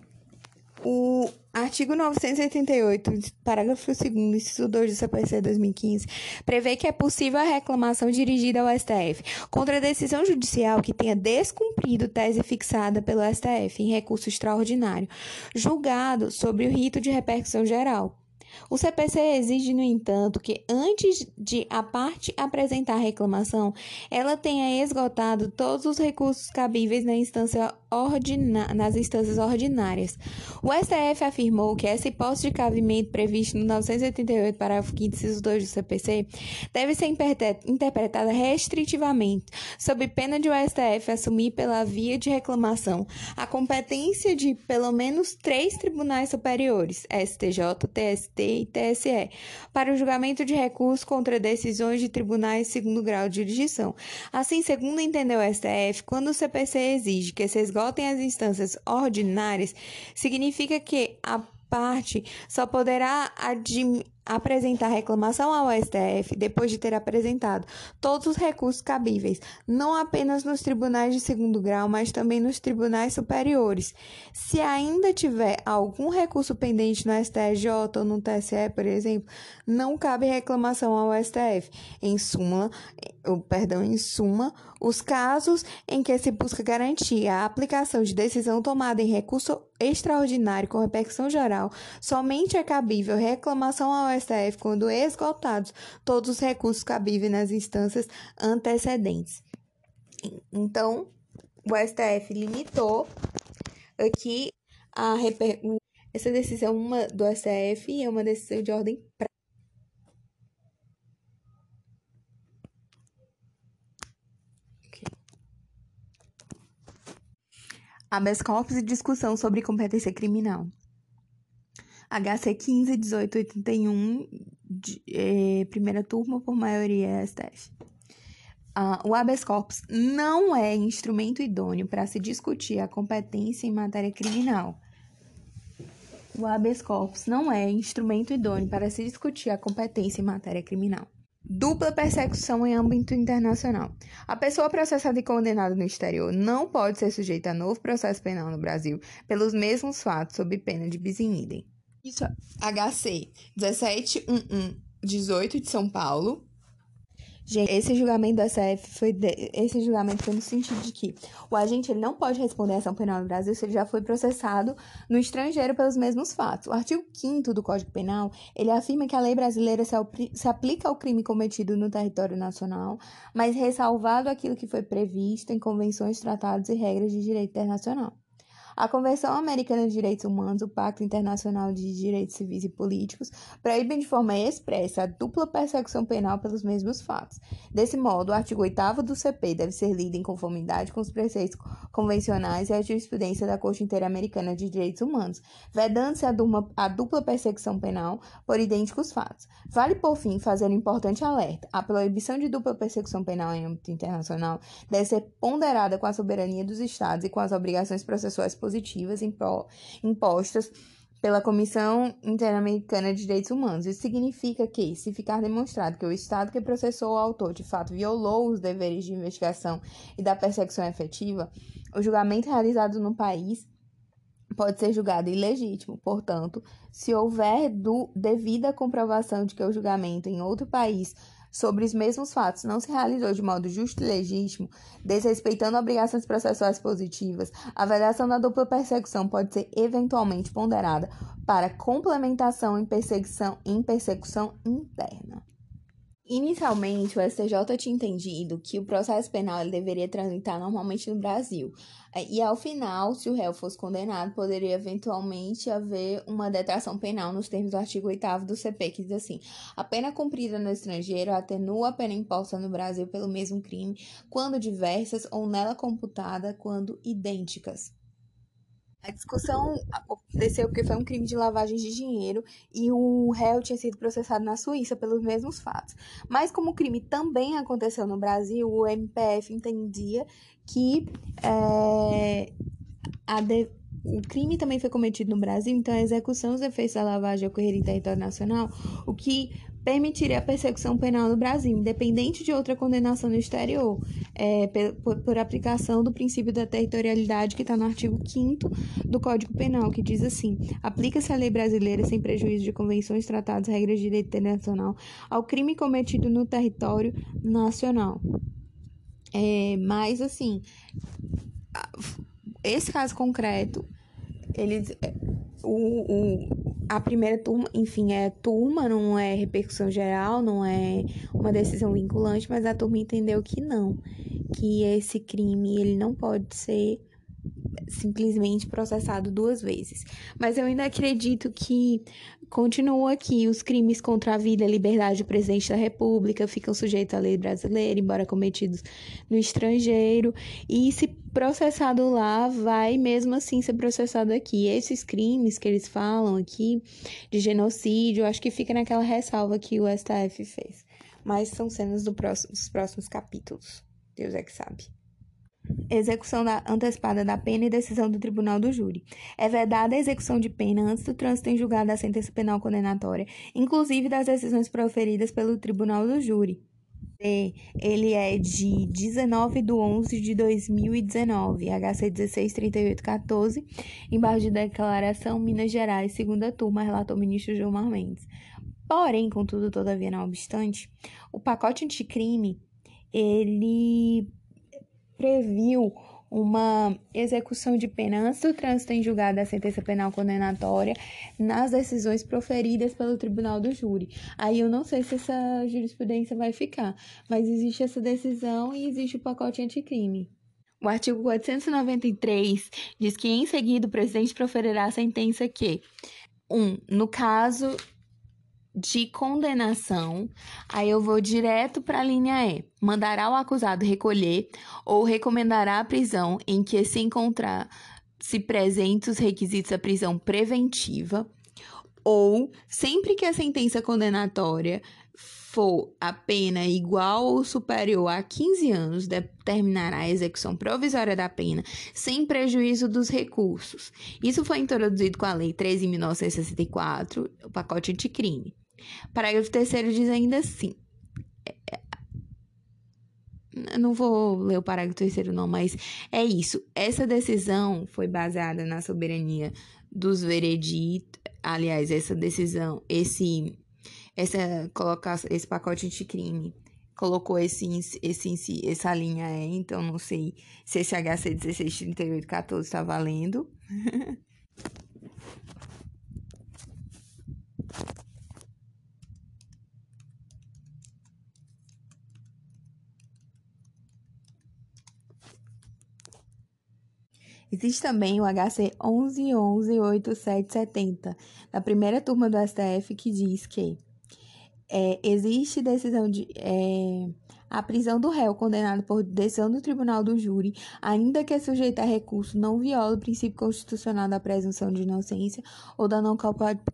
A: O artigo 988, parágrafo 2 inciso 2 do CPC 2015, prevê que é possível a reclamação dirigida ao STF contra a decisão judicial que tenha descumprido tese fixada pelo STF em recurso extraordinário, julgado sobre o rito de repercussão geral, o CPC exige, no entanto, que antes de a parte apresentar a reclamação, ela tenha esgotado todos os recursos cabíveis na instância nas instâncias ordinárias. O STF afirmou que essa hipótese de cabimento prevista no 988, parágrafo 5, inciso 2 do CPC, deve ser interpretada restritivamente, sob pena de o STF assumir pela via de reclamação a competência de pelo menos três tribunais superiores, STJ, TST e TSE, para o julgamento de recursos contra decisões de tribunais segundo grau de jurisdição. Assim, segundo entendeu o STF, quando o CPC exige que se esgotem as instâncias ordinárias, significa que a parte só poderá apresentar reclamação ao STF depois de ter apresentado todos os recursos cabíveis, não apenas nos tribunais de segundo grau, mas também nos tribunais superiores. Se ainda tiver algum recurso pendente no STJ ou no TSE, por exemplo, não cabe reclamação ao STF. Em suma, perdão, em suma, os casos em que se busca garantir a aplicação de decisão tomada em recurso extraordinário com repercussão geral, somente é cabível reclamação ao STF quando esgotados todos os recursos cabíveis nas instâncias antecedentes. Então, o STF limitou aqui a reper... essa decisão uma do STF é uma decisão de ordem habeas corpus e discussão sobre competência criminal. HC 15 1881, de, é, primeira turma por maioria STF. Uh, o habeas corpus não é instrumento idôneo para se discutir a competência em matéria criminal. O habeas corpus não é instrumento idôneo para se discutir a competência em matéria criminal. Dupla persecução em âmbito internacional. A pessoa processada e condenada no exterior não pode ser sujeita a novo processo penal no Brasil pelos mesmos fatos, sob pena de bis in idem. Isso, HC 171118 de São Paulo, Gente, esse julgamento do SF foi de... esse julgamento foi no sentido de que o agente ele não pode responder a ação penal no Brasil se ele já foi processado no estrangeiro pelos mesmos fatos. O artigo 5 do Código Penal, ele afirma que a lei brasileira se, se aplica ao crime cometido no território nacional, mas ressalvado aquilo que foi previsto em convenções, tratados e regras de direito internacional. A Convenção Americana de Direitos Humanos, o Pacto Internacional de Direitos Civis e Políticos, proíbem de forma expressa a dupla persecução penal pelos mesmos fatos. Desse modo, o artigo 8 do CP deve ser lido em conformidade com os preceitos convencionais e a jurisprudência da Corte Interamericana de Direitos Humanos, vedando-se a, a dupla persecução penal por idênticos fatos. Vale, por fim, fazer um importante alerta. A proibição de dupla persecução penal em âmbito internacional deve ser ponderada com a soberania dos Estados e com as obrigações processuais positivas impostas pela Comissão Interamericana de Direitos Humanos. Isso significa que, se ficar demonstrado que o Estado que processou o autor de fato violou os deveres de investigação e da persecução efetiva, o julgamento realizado no país pode ser julgado ilegítimo. Portanto, se houver do, devida comprovação de que o julgamento em outro país sobre os mesmos fatos não se realizou de modo justo e legítimo, desrespeitando obrigações processuais positivas, a avaliação da dupla persecução pode ser eventualmente ponderada para complementação em perseguição, em persecução interna. Inicialmente, o STJ tinha entendido que o processo penal deveria tramitar normalmente no Brasil. E ao final, se o réu fosse condenado, poderia eventualmente haver uma detração penal nos termos do artigo 8 do CP, que diz assim: a pena cumprida no estrangeiro atenua a pena imposta no Brasil pelo mesmo crime, quando diversas, ou nela computada quando idênticas. A discussão aconteceu porque foi um crime de lavagem de dinheiro e o réu tinha sido processado na Suíça pelos mesmos fatos. Mas como o crime também aconteceu no Brasil, o MPF entendia que é, de, o crime também foi cometido no Brasil, então a execução dos efeitos da lavagem ocorreria em território nacional, o que permitiria a persecução penal no Brasil, independente de outra condenação no exterior, é, por, por, aplicação do princípio da territorialidade que está no artigo 5 do Código Penal, que diz assim: aplica-se a lei brasileira sem prejuízo de convenções, tratados, regras de direito internacional ao crime cometido no território nacional. É, mas, assim, esse caso concreto, eles o, o, a primeira turma, enfim, é turma, não é repercussão geral, não é uma decisão vinculante, mas a turma entendeu que não, que esse crime ele não pode ser simplesmente processado duas vezes. Mas eu ainda acredito que continua aqui os crimes contra a vida e liberdade do presidente da República ficam sujeitos à lei brasileira, embora cometidos no estrangeiro, e se processado lá, vai mesmo assim ser processado aqui. Esses crimes que eles falam aqui de genocídio, acho que fica naquela ressalva que o STF fez. Mas são cenas do próximo, dos próximos capítulos. Deus é que sabe. Execução da, antecipada da pena e decisão do tribunal do júri. É vedada a execução de pena antes do trânsito em julgado da sentença penal condenatória, inclusive das decisões proferidas pelo tribunal do júri. Ele é de 19 de 11 de 2019, HC 163814, embaixo de declaração Minas Gerais, segunda turma, relator ministro Gilmar Mendes. Porém, contudo, todavia, não obstante, o pacote anticrime, ele previu uma execução de pena antes do trânsito em julgado da sentença penal condenatória nas decisões proferidas pelo tribunal do júri. Aí eu não sei se essa jurisprudência vai ficar, mas existe essa decisão e existe o pacote anticrime. O artigo 493 diz que em seguida o presidente proferirá a sentença que 1. Um, no caso de condenação, aí eu vou direto para a linha E. Mandará o acusado recolher ou recomendará a prisão em que se encontrar se presentes os requisitos da prisão preventiva, ou sempre que a sentença condenatória for a pena igual ou superior a 15 anos, determinará a execução provisória da pena sem prejuízo dos recursos. Isso foi introduzido com a Lei 13.964, o pacote anticrime. Parágrafo 3 diz ainda assim. É, é, não vou ler o parágrafo terceiro não, mas é isso. Essa decisão foi baseada na soberania dos vereditos. Aliás, essa decisão, esse essa colocar esse pacote anticrime colocou esse, esse, essa linha é, então não sei se esse HC 163814 está valendo. <laughs> Existe também o HC 11118770, da primeira turma do STF, que diz que é, existe decisão de. É, a prisão do réu condenado por decisão do tribunal do júri, ainda que sujeita a recurso, não viola o princípio constitucional da presunção de inocência ou da não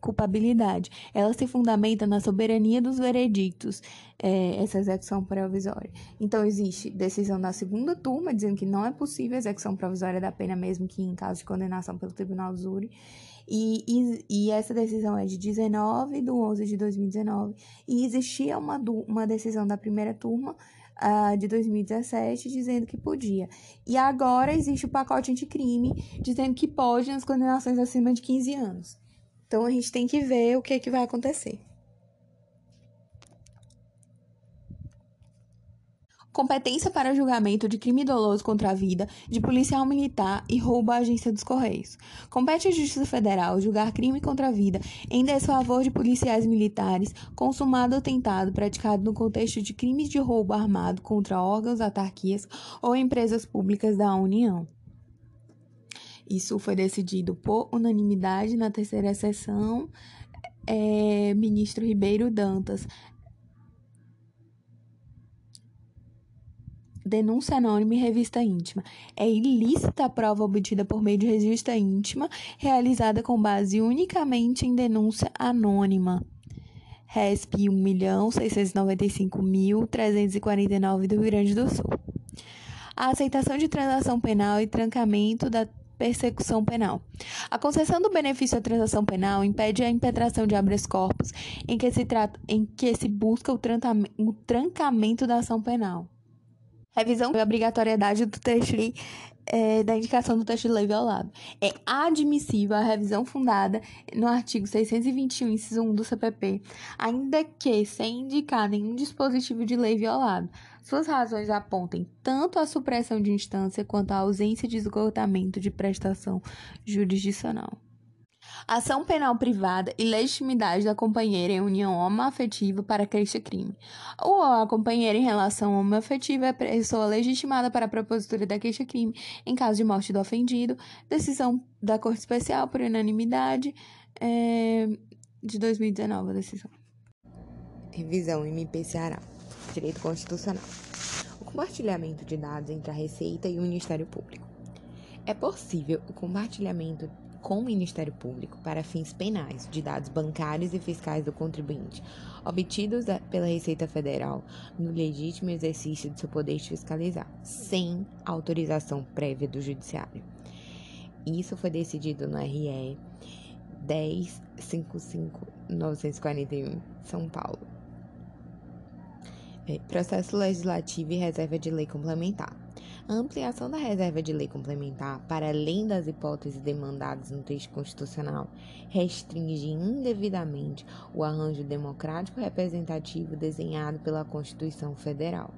A: culpabilidade. Ela se fundamenta na soberania dos veredictos, é, essa execução provisória. Então, existe decisão da segunda turma, dizendo que não é possível a execução provisória da pena, mesmo que em caso de condenação pelo tribunal do júri. E, e, essa decisão é de 19 de 11 de 2019. E existia uma, uma decisão da primeira turma uh, de 2017 dizendo que podia. E agora existe o pacote anticrime dizendo que pode nas condenações acima de 15 anos. Então a gente tem que ver o que, é que vai acontecer. Competência para julgamento de crime doloso contra a vida, de policial militar e roubo à agência dos Correios. Compete à Justiça Federal julgar crime contra a vida em desfavor de policiais militares, consumado ou tentado, praticado no contexto de crimes de roubo armado contra órgãos, autarquias ou empresas públicas da União. Isso foi decidido por unanimidade na terceira sessão. É, ministro Ribeiro Dantas denúncia anônima e revista íntima. É ilícita a prova obtida por meio de revista íntima, realizada com base unicamente em denúncia anônima. RESP 1.695.349 do Rio Grande do Sul. A aceitação de transação penal e trancamento da persecução penal. A concessão do benefício à transação penal impede a impetração de habeas corpus em que se, trata, em que se busca o, o trancamento da ação penal. Revisão da obrigatoriedade do texto é, da indicação do texto de lei violado. É admissível a revisão fundada no artigo 621, inciso 1 do CPP, ainda que sem indicar nenhum dispositivo de lei violado. Suas razões apontem tanto a supressão de instância quanto a ausência de esgotamento de prestação jurisdicional ação penal privada e legitimidade da companheira em união homoafetiva para este crime. Ou a companheira em relação homoafetiva é pessoa legitimada para a propositura daquele crime em caso de morte do ofendido, decisão da Corte Especial por unanimidade é, de 2019, a decisão.
B: Revisão MP Ceará. Direito Constitucional. O compartilhamento de dados entre a Receita e o Ministério Público. É possível o compartilhamento com o Ministério Público para fins penais de dados bancários e fiscais do contribuinte, obtidos pela Receita Federal no legítimo exercício de seu poder de fiscalizar, sem autorização prévia do Judiciário. Isso foi decidido no RE 1055-941, São Paulo. É, processo Legislativo e Reserva de Lei Complementar. A ampliação da reserva de lei complementar, para além das hipóteses demandadas no texto constitucional, restringe indevidamente o arranjo democrático representativo desenhado pela Constituição Federal.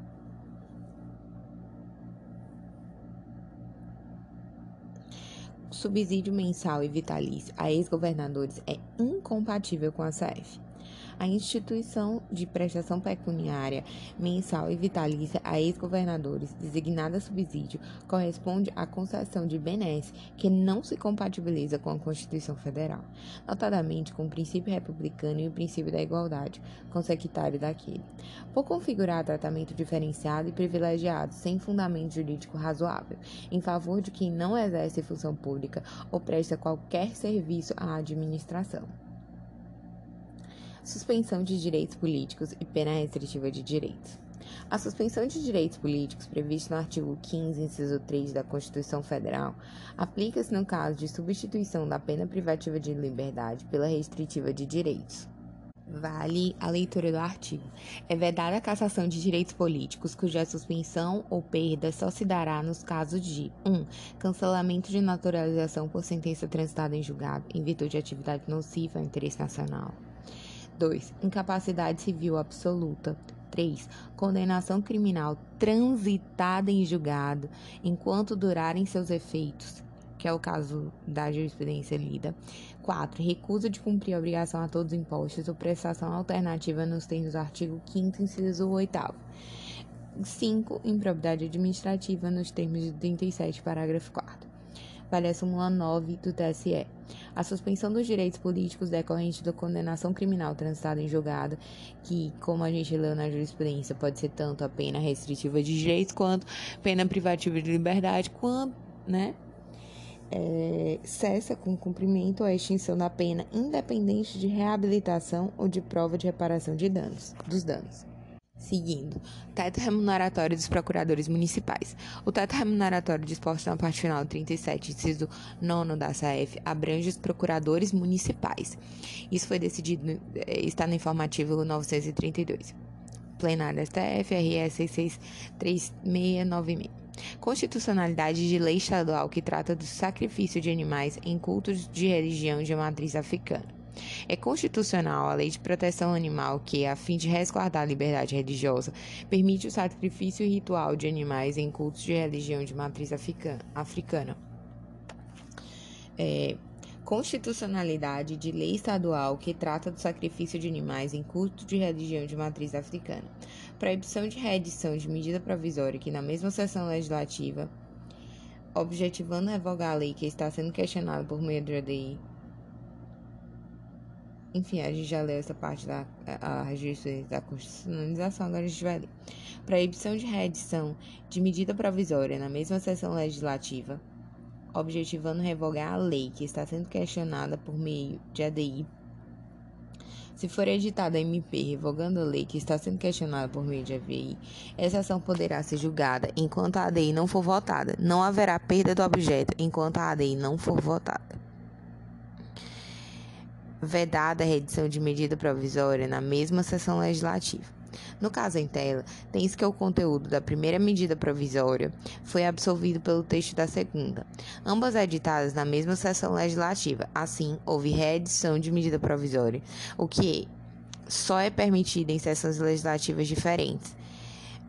B: Subsídio mensal e vitalício a ex-governadores é incompatível com a CF a instituição de prestação pecuniária mensal e vitalícia a ex-governadores designada subsídio corresponde à concessão de benesse que não se compatibiliza com a Constituição Federal, notadamente com o princípio republicano e o princípio da igualdade, consecutário daquele, por configurar tratamento diferenciado e privilegiado sem fundamento jurídico razoável, em favor de quem não exerce função pública ou presta qualquer serviço à administração suspensão de direitos políticos e pena restritiva de direitos. A suspensão de direitos políticos, prevista no artigo 15, inciso 3 da Constituição Federal, aplica-se no caso de substituição da pena privativa de liberdade pela restritiva de direitos. Vale a leitura do artigo. É vedada a cassação de direitos políticos, cuja suspensão ou perda só se dará nos casos de 1. Um, cancelamento de naturalização por sentença transitada em julgado, em virtude de atividade nociva ao interesse nacional. 2. Incapacidade civil absoluta. 3. Condenação criminal transitada em julgado enquanto durarem seus efeitos, que é o caso da jurisprudência lida. 4. Recusa de cumprir a obrigação a todos os impostos ou prestação alternativa nos termos do artigo 5 inciso 8 5. Improbidade administrativa nos termos de 37, parágrafo 4 vale a súmula 9 do TSE. A suspensão dos direitos políticos decorrente da condenação criminal transitada em julgado, que, como a gente leu na jurisprudência, pode ser tanto a pena restritiva de direitos quanto pena privativa de liberdade, quanto, né? É, cessa com cumprimento ou a extinção da pena, independente de reabilitação ou de prova de reparação de danos, dos danos. Seguindo, teto remuneratório dos procuradores municipais. O teto remuneratório disposto na parte final 37, inciso 9 da SAF, abrange os procuradores municipais. Isso foi decidido, eh, está no informativo 932. Plenário STF, RS 663696. Constitucionalidade de lei estadual que trata do sacrifício de animais em cultos de religião de matriz africana. É constitucional a lei de proteção animal que, a fim de resguardar a liberdade religiosa, permite o sacrifício ritual de animais em cultos de religião de matriz africana. É, constitucionalidade de lei estadual que trata do sacrifício de animais em culto de religião de matriz africana. Proibição de reedição de medida provisória que, na mesma sessão legislativa, objetivando revogar a lei que está sendo questionada por meio do ADI. Enfim, a gente já leu essa parte da a, registro da constitucionalização, agora a gente vai ler. Proibição de reedição de medida provisória na mesma sessão legislativa, objetivando revogar a lei que está sendo questionada por meio de ADI se for editada a MP revogando a lei que está sendo questionada por meio de AVI, essa ação poderá ser julgada enquanto a ADI não for votada. Não haverá perda do objeto enquanto a ADI não for votada. Vedada a reedição de medida provisória na mesma sessão legislativa. No caso em tela, tem-se que o conteúdo da primeira medida provisória foi absorvido pelo texto da segunda, ambas editadas na mesma sessão legislativa. Assim, houve reedição de medida provisória, o que só é permitido em sessões legislativas diferentes.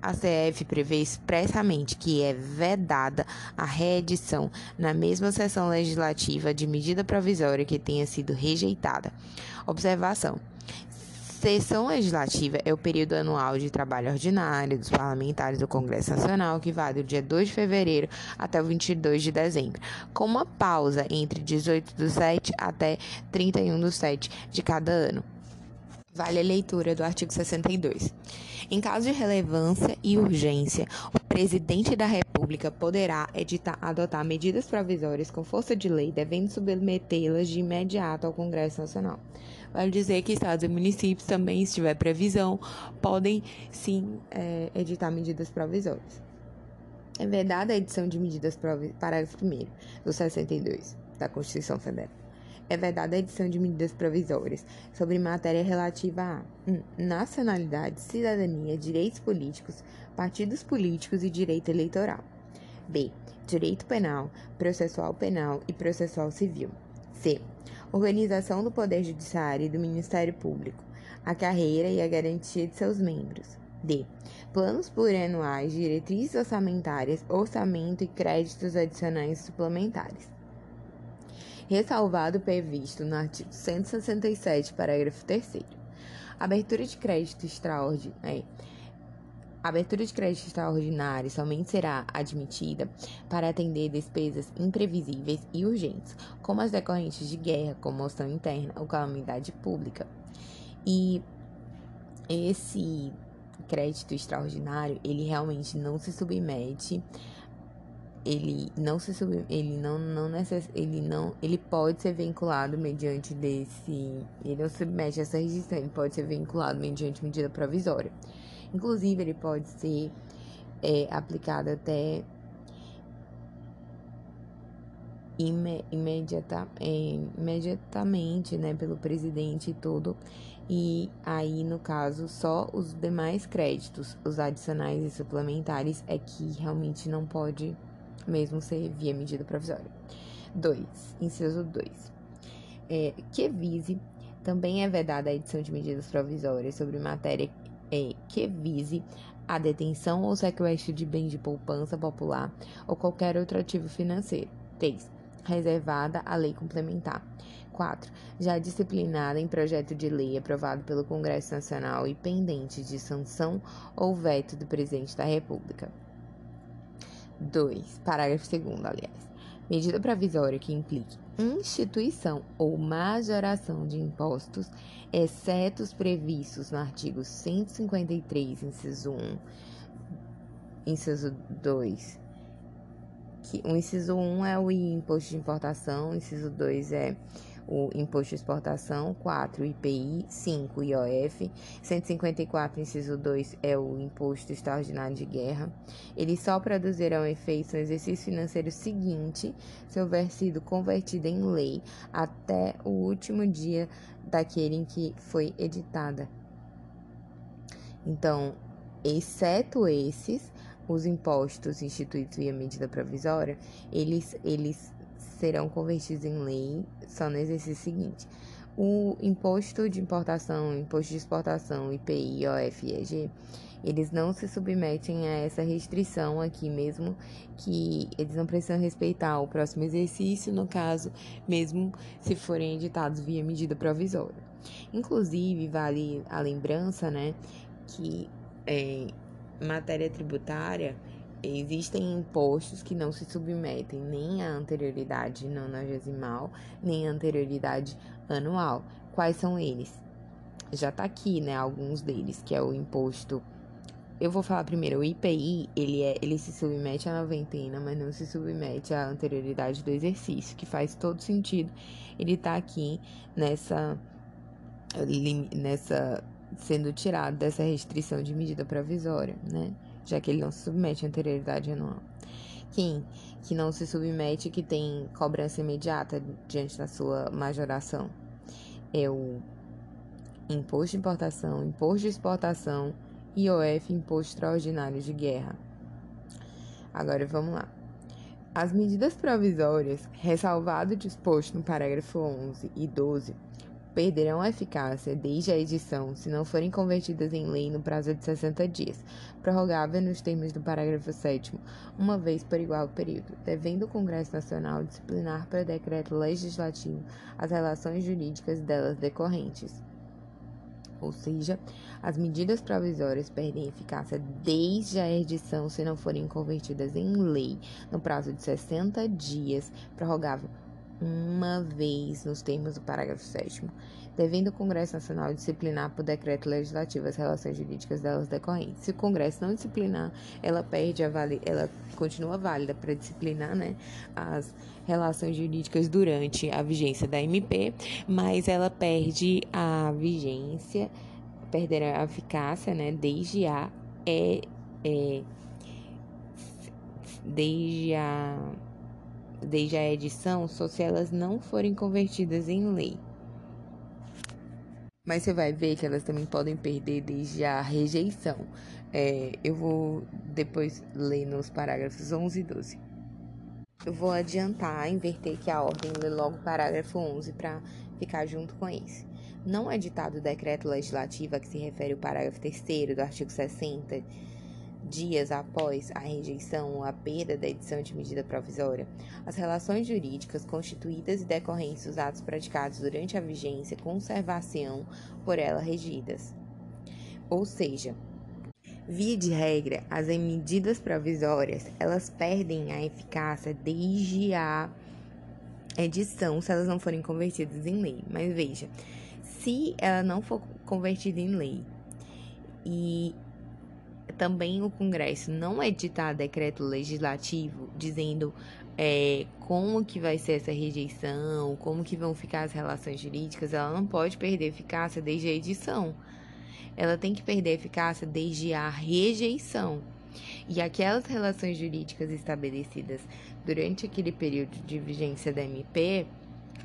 B: A CF prevê expressamente que é vedada a reedição na mesma sessão legislativa de medida provisória que tenha sido rejeitada. Observação: Sessão legislativa é o período anual de trabalho ordinário dos parlamentares do Congresso Nacional, que vai do dia 2 de fevereiro até o 22 de dezembro, com uma pausa entre 18 do 7 até 31 do 7 de cada ano. Vale a leitura do artigo 62. Em caso de relevância e urgência, o presidente da República poderá editar, adotar medidas provisórias com força de lei, devendo submetê-las de imediato ao Congresso Nacional. Vale dizer que estados e municípios também, se tiver previsão, podem sim é, editar medidas provisórias. É verdade a edição de medidas provisórias, parágrafo 1 do 62 da Constituição Federal. É vedada a edição de medidas provisórias sobre matéria relativa a 1. Um, nacionalidade, cidadania, direitos políticos, partidos políticos e direito eleitoral. B. Direito penal, processual penal e processual civil. C. Organização do Poder Judiciário e do Ministério Público, a carreira e a garantia de seus membros. D. Planos plurianuais, diretrizes orçamentárias, orçamento e créditos adicionais suplementares. Ressalvado o previsto no artigo 167, parágrafo 3. Abertura de crédito extraordinário. É, a abertura de crédito extraordinário somente será admitida para atender despesas imprevisíveis e urgentes, como as decorrentes de guerra, comoção interna ou calamidade pública. E esse crédito extraordinário, ele realmente não se submete ele não se sub, ele não não necess, ele não ele pode ser vinculado mediante desse ele não submete essa restrição ele pode ser vinculado mediante medida provisória Inclusive, ele pode ser é, aplicado até ime, imediata, é, imediatamente né, pelo presidente e tudo. E aí, no caso, só os demais créditos, os adicionais e suplementares, é que realmente não pode mesmo ser via medida provisória. 2. Inciso 2. É, que vise também é vedada a edição de medidas provisórias sobre matéria é, que vise a detenção ou sequestro de bens de poupança popular ou qualquer outro ativo financeiro. 3. Reservada a lei complementar. 4. Já disciplinada em projeto de lei aprovado pelo Congresso Nacional e pendente de sanção ou veto do presidente da República. 2. Parágrafo 2, aliás medida provisória que implique instituição ou majoração de impostos, exceto os previstos no artigo 153, inciso 1, inciso 2. Que, o inciso 1 é o imposto de importação, o inciso 2 é o Imposto de Exportação, 4 IPI, 5 IOF, 154 inciso 2 é o Imposto Extraordinário de Guerra. Eles só produzirão efeitos no exercício financeiro seguinte, se houver sido convertido em lei até o último dia daquele em que foi editada. Então, exceto esses, os impostos instituídos via medida provisória, eles, eles serão convertidos em lei só no exercício seguinte. O imposto de importação, imposto de exportação, IPI, OF e EG, eles não se submetem a essa restrição aqui, mesmo que eles não precisam respeitar o próximo exercício, no caso, mesmo se forem editados via medida provisória. Inclusive, vale a lembrança, né, que é, matéria tributária existem impostos que não se submetem nem à anterioridade nonagesimal, nem à anterioridade anual. Quais são eles? Já está aqui, né, alguns deles, que é o imposto eu vou falar primeiro, o IPI, ele, é, ele se submete à noventena, mas não se submete à anterioridade do exercício, que faz todo sentido. Ele tá aqui nessa, nessa sendo tirado dessa restrição de medida provisória, né? Já que ele não se submete à anterioridade anual. Quem que não se submete que tem cobrança imediata diante da sua majoração é o imposto de importação, imposto de exportação, IOF Imposto Extraordinário de Guerra. Agora vamos lá. As medidas provisórias, ressalvado o disposto no parágrafo 11 e 12, perderão eficácia desde a edição se não forem convertidas em lei no prazo de 60 dias, prorrogável nos termos do parágrafo 7 uma vez por igual período, devendo o Congresso Nacional disciplinar por decreto legislativo as relações jurídicas delas decorrentes. Ou seja, as medidas provisórias perdem eficácia desde a edição se não forem convertidas em lei no prazo de 60 dias, prorrogável uma vez nos termos do parágrafo 7 devendo o Congresso Nacional disciplinar por decreto legislativo as relações jurídicas delas decorrentes. Se o Congresso não disciplinar, ela perde a vali ela continua válida para disciplinar, né, as relações jurídicas durante a vigência da MP, mas ela perde a vigência, perderá a eficácia, né, desde a é, é desde a desde a edição, só se elas não forem convertidas em lei. Mas você vai ver que elas também podem perder desde a rejeição. É, eu vou depois ler nos parágrafos 11 e 12. Eu vou adiantar, inverter aqui a ordem, ler logo o parágrafo 11 para ficar junto com esse. Não é ditado o decreto legislativo a que se refere o parágrafo 3 do artigo 60 dias após a rejeição ou a perda da edição de medida provisória, as relações jurídicas constituídas e decorrentes dos atos praticados durante a vigência conservação por ela regidas. Ou seja, via de regra, as medidas provisórias, elas perdem a eficácia desde a edição, se elas não forem convertidas em lei. Mas veja, se ela não for convertida em lei e também o Congresso não editar decreto legislativo dizendo é, como que vai ser essa rejeição, como que vão ficar as relações jurídicas, ela não pode perder eficácia desde a edição. Ela tem que perder eficácia desde a rejeição. E aquelas relações jurídicas estabelecidas durante aquele período de vigência da MP,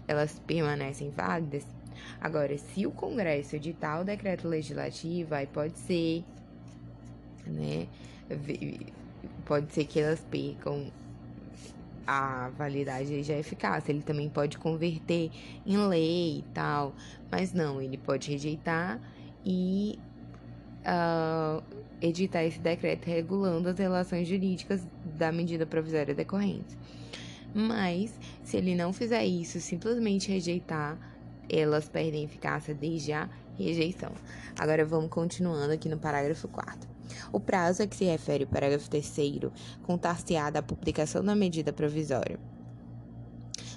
B: elas permanecem válidas. Agora, se o Congresso editar o decreto legislativo, aí pode ser né? Pode ser que elas percam a validade já é eficácia. Ele também pode converter em lei e tal, mas não, ele pode rejeitar e uh, editar esse decreto regulando as relações jurídicas da medida provisória decorrente. Mas, se ele não fizer isso, simplesmente rejeitar, elas perdem eficácia desde a rejeição. Agora vamos continuando aqui no parágrafo 4 o prazo a que se refere o parágrafo 3 contar-se-á da publicação da medida provisória,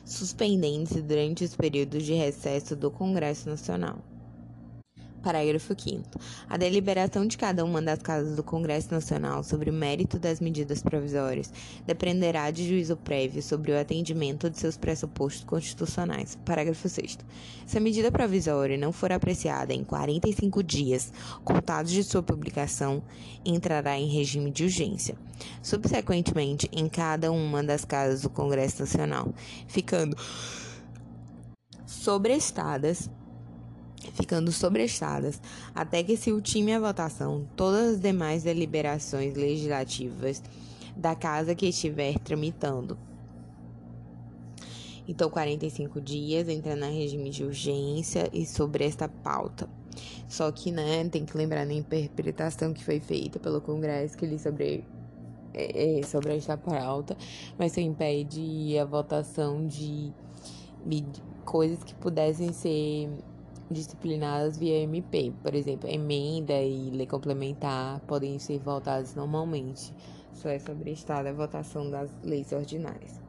B: suspendendo-se durante os períodos de recesso do Congresso Nacional. Parágrafo 5. A deliberação de cada uma das casas do Congresso Nacional sobre o mérito das medidas provisórias dependerá de juízo prévio sobre o atendimento de seus pressupostos constitucionais. Parágrafo 6. Se a medida provisória não for apreciada em 45 dias contados de sua publicação, entrará em regime de urgência. Subsequentemente, em cada uma das casas do Congresso Nacional, ficando sobrestadas ficando sobrestadas até que se ultime a votação todas as demais deliberações legislativas da casa que estiver tramitando. Então, 45 dias entra na regime de urgência e sobre esta pauta. Só que, né, tem que lembrar na interpretação que foi feita pelo Congresso que ele sobre, é, é, sobre esta pauta, mas isso impede a votação de, de coisas que pudessem ser disciplinadas via MP. Por exemplo, emenda e lei complementar podem ser votadas normalmente. Só é sobre estado a votação das leis ordinárias.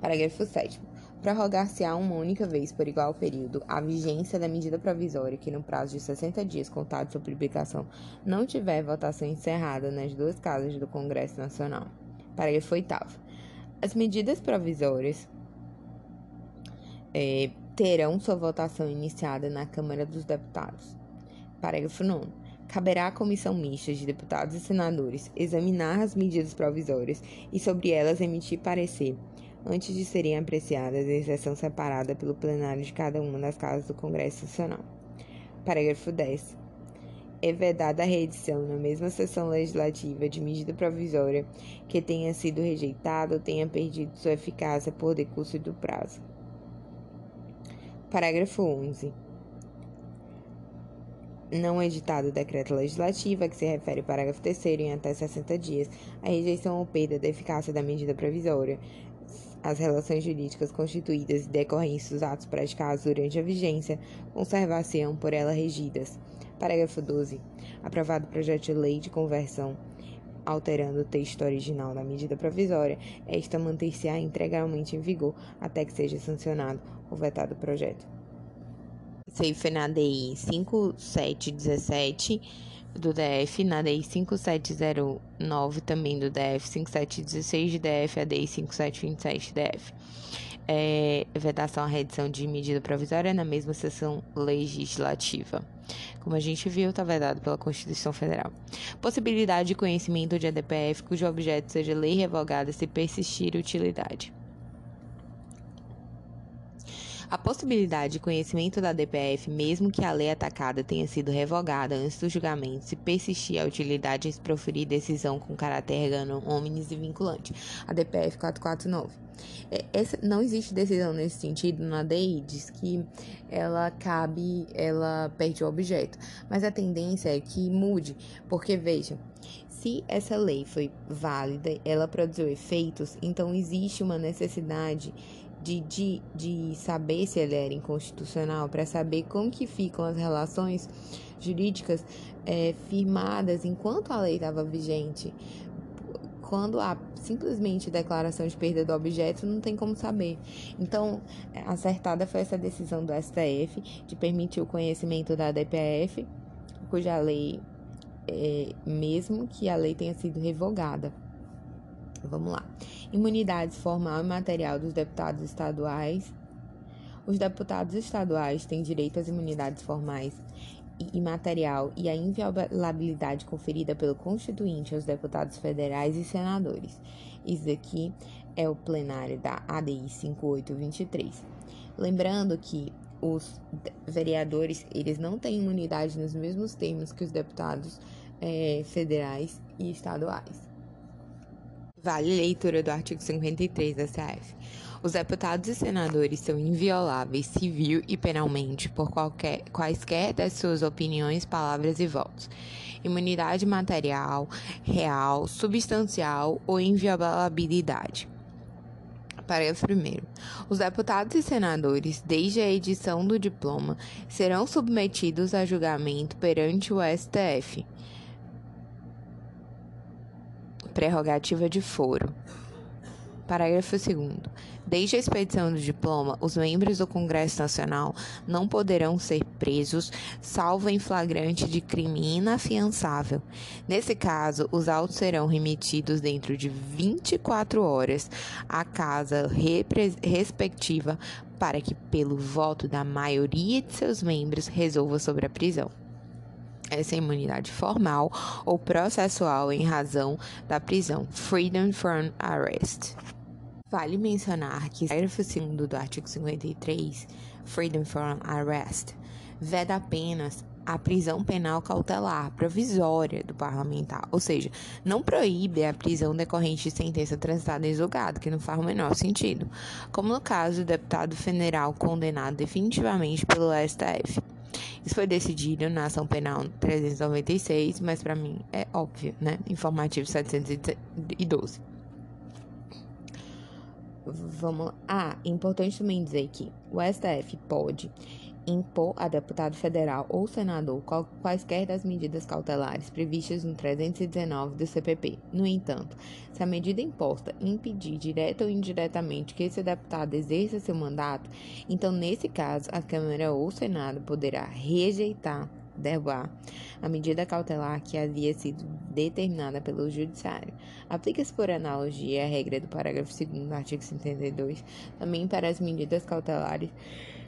B: Parágrafo 7 Prorrogar-se-á uma única vez por igual período a vigência da medida provisória que, no prazo de 60 dias contados sua publicação, não tiver votação encerrada nas duas casas do Congresso Nacional. Parágrafo 8 As medidas provisórias é, terão sua votação iniciada na Câmara dos Deputados. Parágrafo 9 caberá à comissão mista de deputados e senadores examinar as medidas provisórias e sobre elas emitir parecer antes de serem apreciadas em sessão separada pelo plenário de cada uma das casas do Congresso Nacional. Parágrafo 10. É vedada a reedição na mesma sessão legislativa de medida provisória que tenha sido rejeitada ou tenha perdido sua eficácia por decurso do prazo. Parágrafo 11 não editado decreto legislativo a que se refere o parágrafo 3 em até 60 dias, a rejeição ou perda da eficácia da medida provisória as relações jurídicas constituídas e decorrentes dos atos praticados durante a vigência conservar-se-ão por ela regidas. Parágrafo 12. Aprovado o projeto de lei de conversão alterando o texto original da medida provisória, esta manter-se-á integralmente em vigor até que seja sancionado ou vetado o projeto. Isso na DI 5717 do DF, na DI 5709 também do DF, 5716 de DF, a DI 5727 DF. É, vedação à reedição de medida provisória na mesma sessão legislativa. Como a gente viu, está vedado pela Constituição Federal. Possibilidade de conhecimento de ADPF cujo objeto seja lei revogada se persistir utilidade. A possibilidade de conhecimento da DPF, mesmo que a lei atacada tenha sido revogada antes do julgamento, se persistir a utilidade se proferir decisão com caráter ergano omnes e vinculante. A DPF 449. É, essa, não existe decisão nesse sentido na DI, diz que ela cabe, ela perde o objeto. Mas a tendência é que mude, porque veja, se essa lei foi válida, ela produziu efeitos, então existe uma necessidade de, de, de saber se ele era inconstitucional, para saber como que ficam as relações jurídicas é, firmadas enquanto a lei estava vigente. Quando há simplesmente declaração de perda do objeto, não tem como saber. Então, acertada foi essa decisão do STF de permitir o conhecimento da DPF, cuja lei, é, mesmo que a lei tenha sido revogada. Vamos lá. Imunidades formal e material dos deputados estaduais. Os deputados estaduais têm direito às imunidades formais e material e a inviolabilidade conferida pelo Constituinte aos deputados federais e senadores. Isso aqui é o plenário da ADI 5823. Lembrando que os vereadores eles não têm imunidade nos mesmos termos que os deputados é, federais e estaduais. Vale leitura do artigo 53 da CF. Os deputados e senadores são invioláveis civil e penalmente por qualquer, quaisquer das suas opiniões, palavras e votos. Imunidade material, real, substancial ou inviolabilidade. Parágrafo 1. Os deputados e senadores, desde a edição do diploma, serão submetidos a julgamento perante o STF prerrogativa de foro. Parágrafo 2. Desde a expedição do diploma, os membros do Congresso Nacional não poderão ser presos, salvo em flagrante de crime inafiançável. Nesse caso, os autos serão remetidos dentro de 24 horas à casa respectiva para que, pelo voto da maioria de seus membros, resolva sobre a prisão essa imunidade formal ou processual em razão da prisão, freedom from arrest. Vale mencionar que o parágrafo 2 do artigo 53, freedom from arrest, veda apenas a prisão penal cautelar provisória do parlamentar, ou seja, não proíbe a prisão decorrente de sentença transitada em julgado, que não faz o menor sentido, como no caso do deputado federal condenado definitivamente pelo STF. Isso foi decidido na ação penal 396, mas para mim é óbvio, né? Informativo 712. Vamos lá. Ah, importante também dizer que o STF pode impor a deputado federal ou senador quaisquer das medidas cautelares previstas no 319 do CPP. No entanto, se a medida imposta impedir direta ou indiretamente que esse deputado exerça seu mandato, então nesse caso a Câmara ou o Senado poderá rejeitar derrubar a medida cautelar que havia sido determinada pelo Judiciário. Aplica-se por analogia a regra do parágrafo 2 do artigo 72 também para as medidas cautelares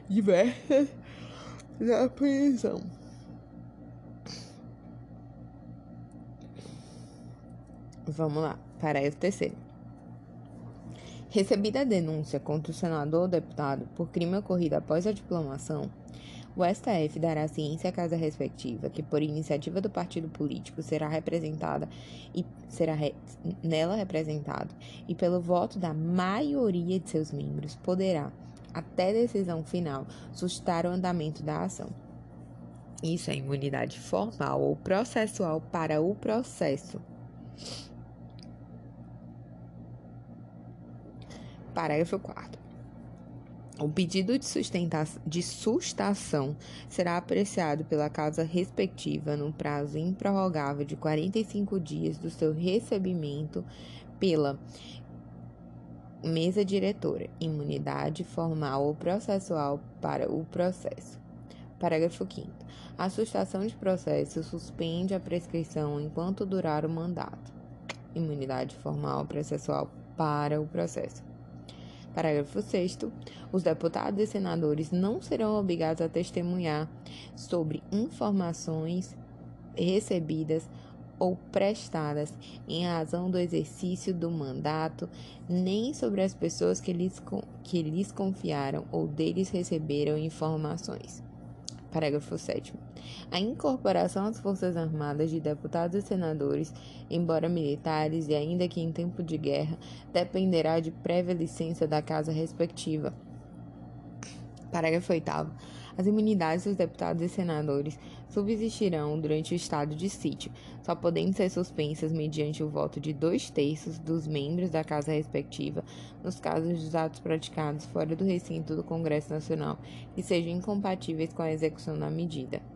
B: diversas <laughs> da prisão. Vamos lá, parágrafo terceiro. Recebida a denúncia contra o senador ou deputado por crime ocorrido após a diplomação, o STF dará ciência à casa respectiva, que por iniciativa do partido político será representada e será re, nela representado e pelo voto da maioria de seus membros poderá, até decisão final, sustar o andamento da ação. Isso é imunidade formal ou processual para o processo. Parágrafo 4. O pedido de, de sustação será apreciado pela casa respectiva no prazo improrrogável de 45 dias do seu recebimento pela mesa diretora, imunidade formal ou processual para o processo. Parágrafo 5. A sustação de processo suspende a prescrição enquanto durar o mandato. Imunidade formal ou processual para o processo. Parágrafo 6. Os deputados e senadores não serão obrigados a testemunhar sobre informações recebidas ou prestadas em razão do exercício do mandato, nem sobre as pessoas que lhes, que lhes confiaram ou deles receberam informações. Parágrafo 7. A incorporação às Forças Armadas de deputados e senadores, embora militares e ainda que em tempo de guerra, dependerá de prévia licença da casa respectiva. Parágrafo 8. As imunidades dos deputados e senadores subsistirão durante o estado de sítio, só podendo ser suspensas mediante o voto de dois terços dos membros da casa respectiva, nos casos dos atos praticados fora do recinto do Congresso Nacional que sejam incompatíveis com a execução da medida.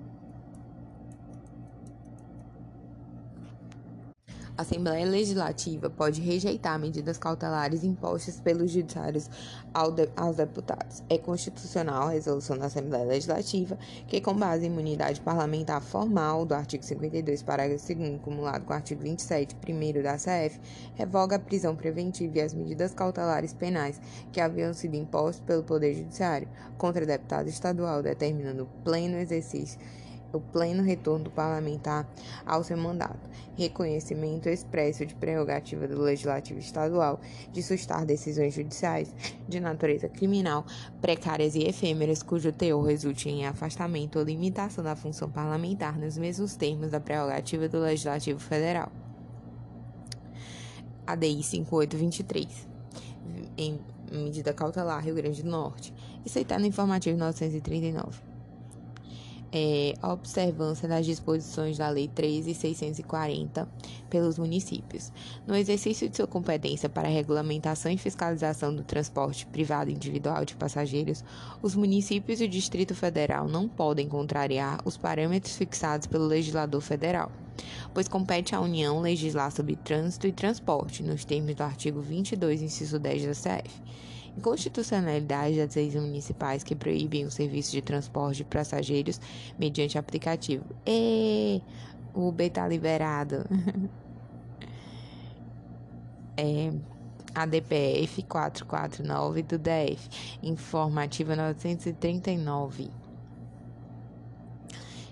B: A Assembleia Legislativa pode rejeitar medidas cautelares impostas pelos judiciários aos deputados. É constitucional a resolução da Assembleia Legislativa que, com base em imunidade parlamentar formal do artigo 52, parágrafo 2 acumulado com o artigo 27, primeiro da CF, revoga a prisão preventiva e as medidas cautelares penais que haviam sido impostas pelo Poder Judiciário contra deputado estadual, determinando pleno exercício o pleno retorno do parlamentar ao seu mandato, reconhecimento expresso de prerrogativa do Legislativo Estadual de sustar decisões judiciais de natureza criminal, precárias e efêmeras, cujo teor resulte em afastamento ou limitação da função parlamentar nos mesmos termos da prerrogativa do Legislativo Federal. ADI 5823, em medida cautelar, Rio Grande do Norte. Aí está no informativo 939 é, observância das disposições da Lei 13.640 pelos municípios. No exercício de sua competência para regulamentação e fiscalização do transporte privado individual de passageiros, os municípios e o Distrito Federal não podem contrariar os parâmetros fixados pelo legislador federal, pois compete à União legislar sobre trânsito e transporte, nos termos do artigo 22, inciso 10 da CF inconstitucionalidade das leis municipais que proíbem o serviço de transporte de passageiros mediante aplicativo. E o Uber tá liberado. <laughs> é, ADPF 449 do DF, informativa 939.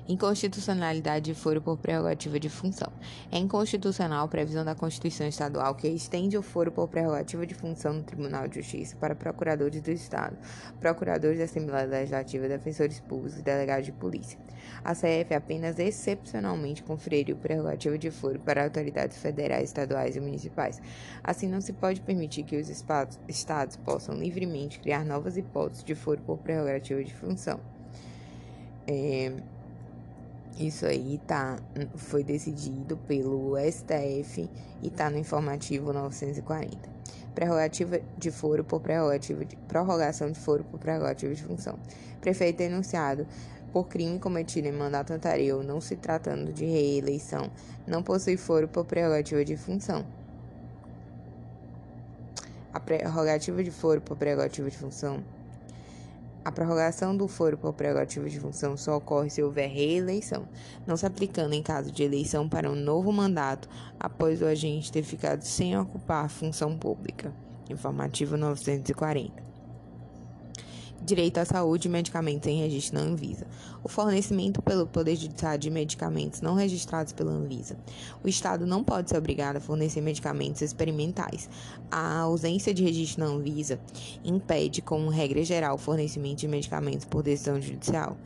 B: Inconstitucionalidade de foro por prerrogativa de função. É inconstitucional a previsão da Constituição Estadual que estende o foro por prerrogativa de função no Tribunal de Justiça para procuradores do Estado, procuradores da Assembleia Legislativa, defensores públicos e delegados de polícia. A CF apenas excepcionalmente conferiu prerrogativa de foro para autoridades federais, estaduais e municipais. Assim, não se pode permitir que os estados possam livremente criar novas hipóteses de foro por prerrogativa de função. É, isso aí tá, foi decidido pelo STF e está no informativo 940. Prerrogativa de foro por prerrogativa de prorrogação de foro por prerrogativa de função. Prefeito denunciado por crime cometido em mandato anterior, não se tratando de reeleição, não possui foro por prerrogativa de função. A prerrogativa de foro por prerrogativa de função a prorrogação do foro por prerrogativa de função só ocorre se houver reeleição, não se aplicando em caso de eleição para um novo mandato após o agente ter ficado sem ocupar função pública. Informativo 940 direito à saúde e medicamentos em registro na Anvisa, o fornecimento pelo Poder Judiciário de medicamentos não registrados pela Anvisa. O Estado não pode ser obrigado a fornecer medicamentos experimentais. A ausência de registro na Anvisa impede, como regra geral, o fornecimento de medicamentos por decisão judicial.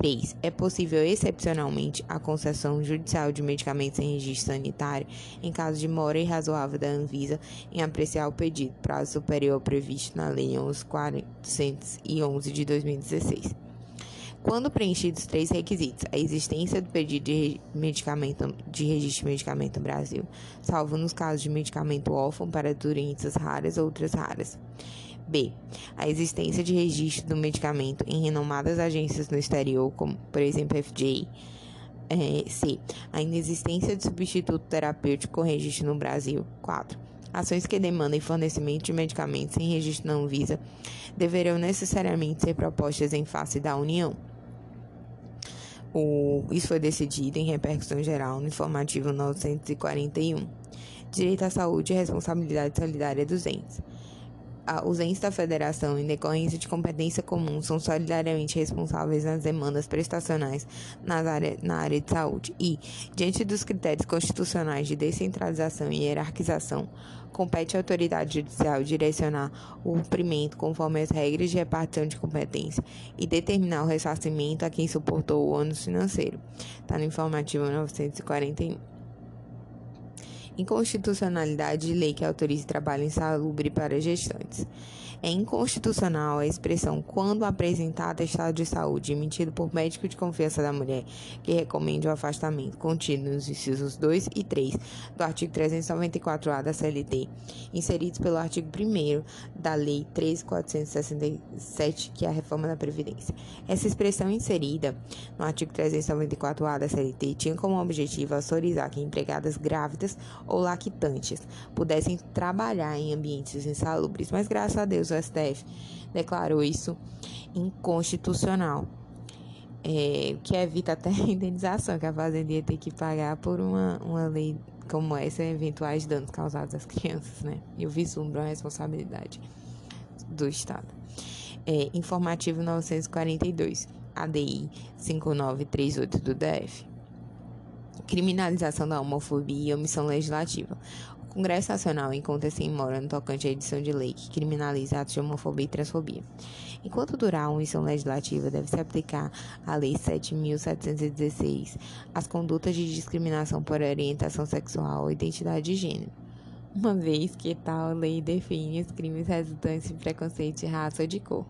B: 3. É possível, excepcionalmente, a concessão judicial de medicamentos em registro sanitário em caso de mora irrazoável da Anvisa em apreciar o pedido, prazo superior ao previsto na Lei 11.411 de 2016. Quando preenchidos três requisitos, a existência do pedido de medicamento de registro de medicamento no Brasil, salvo nos casos de medicamento órfão para doenças raras ou outras raras. B. A existência de registro do medicamento em renomadas agências no exterior, como por exemplo FDA. É, C. A inexistência de substituto terapêutico com registro no Brasil. 4. Ações que demandem fornecimento de medicamentos sem registro na Anvisa deverão necessariamente ser propostas em face da União. O, isso foi decidido em repercussão geral no informativo 941. Direito à saúde e responsabilidade solidária dos entes os entes da federação, em decorrência de competência comum, são solidariamente responsáveis nas demandas prestacionais nas área, na área de saúde e, diante dos critérios constitucionais de descentralização e hierarquização, compete à autoridade judicial direcionar o cumprimento conforme as regras de repartição de competência e determinar o ressarcimento a quem suportou o ônus financeiro. Está no informativo 941 inconstitucionalidade de lei que autorize trabalho insalubre para gestantes. É inconstitucional a expressão quando apresentar estado de saúde emitido por médico de confiança da mulher que recomende o afastamento contido nos incisos 2 e 3 do artigo 394-A da CLT, inseridos pelo artigo 1 da Lei 13.467, que é a reforma da Previdência. Essa expressão inserida no artigo 394-A da CLT tinha como objetivo autorizar que empregadas grávidas ou lactantes pudessem trabalhar em ambientes insalubres, mas graças a Deus o STF declarou isso inconstitucional. É, que evita até <laughs> a indenização que a fazenda ia ter que pagar por uma, uma lei como essa, eventuais danos causados às crianças, né? E o vislumbro a responsabilidade do Estado. É, informativo 942, ADI 5938 do DF. Criminalização da homofobia e omissão legislativa. Congresso Nacional encontra-se em mora no tocante à edição de lei que criminaliza atos de homofobia e transfobia. Enquanto durar a omissão legislativa, deve-se aplicar a Lei 7.716 às condutas de discriminação por orientação sexual ou identidade de gênero, uma vez que tal lei define os crimes resultantes de preconceito de raça ou de cor.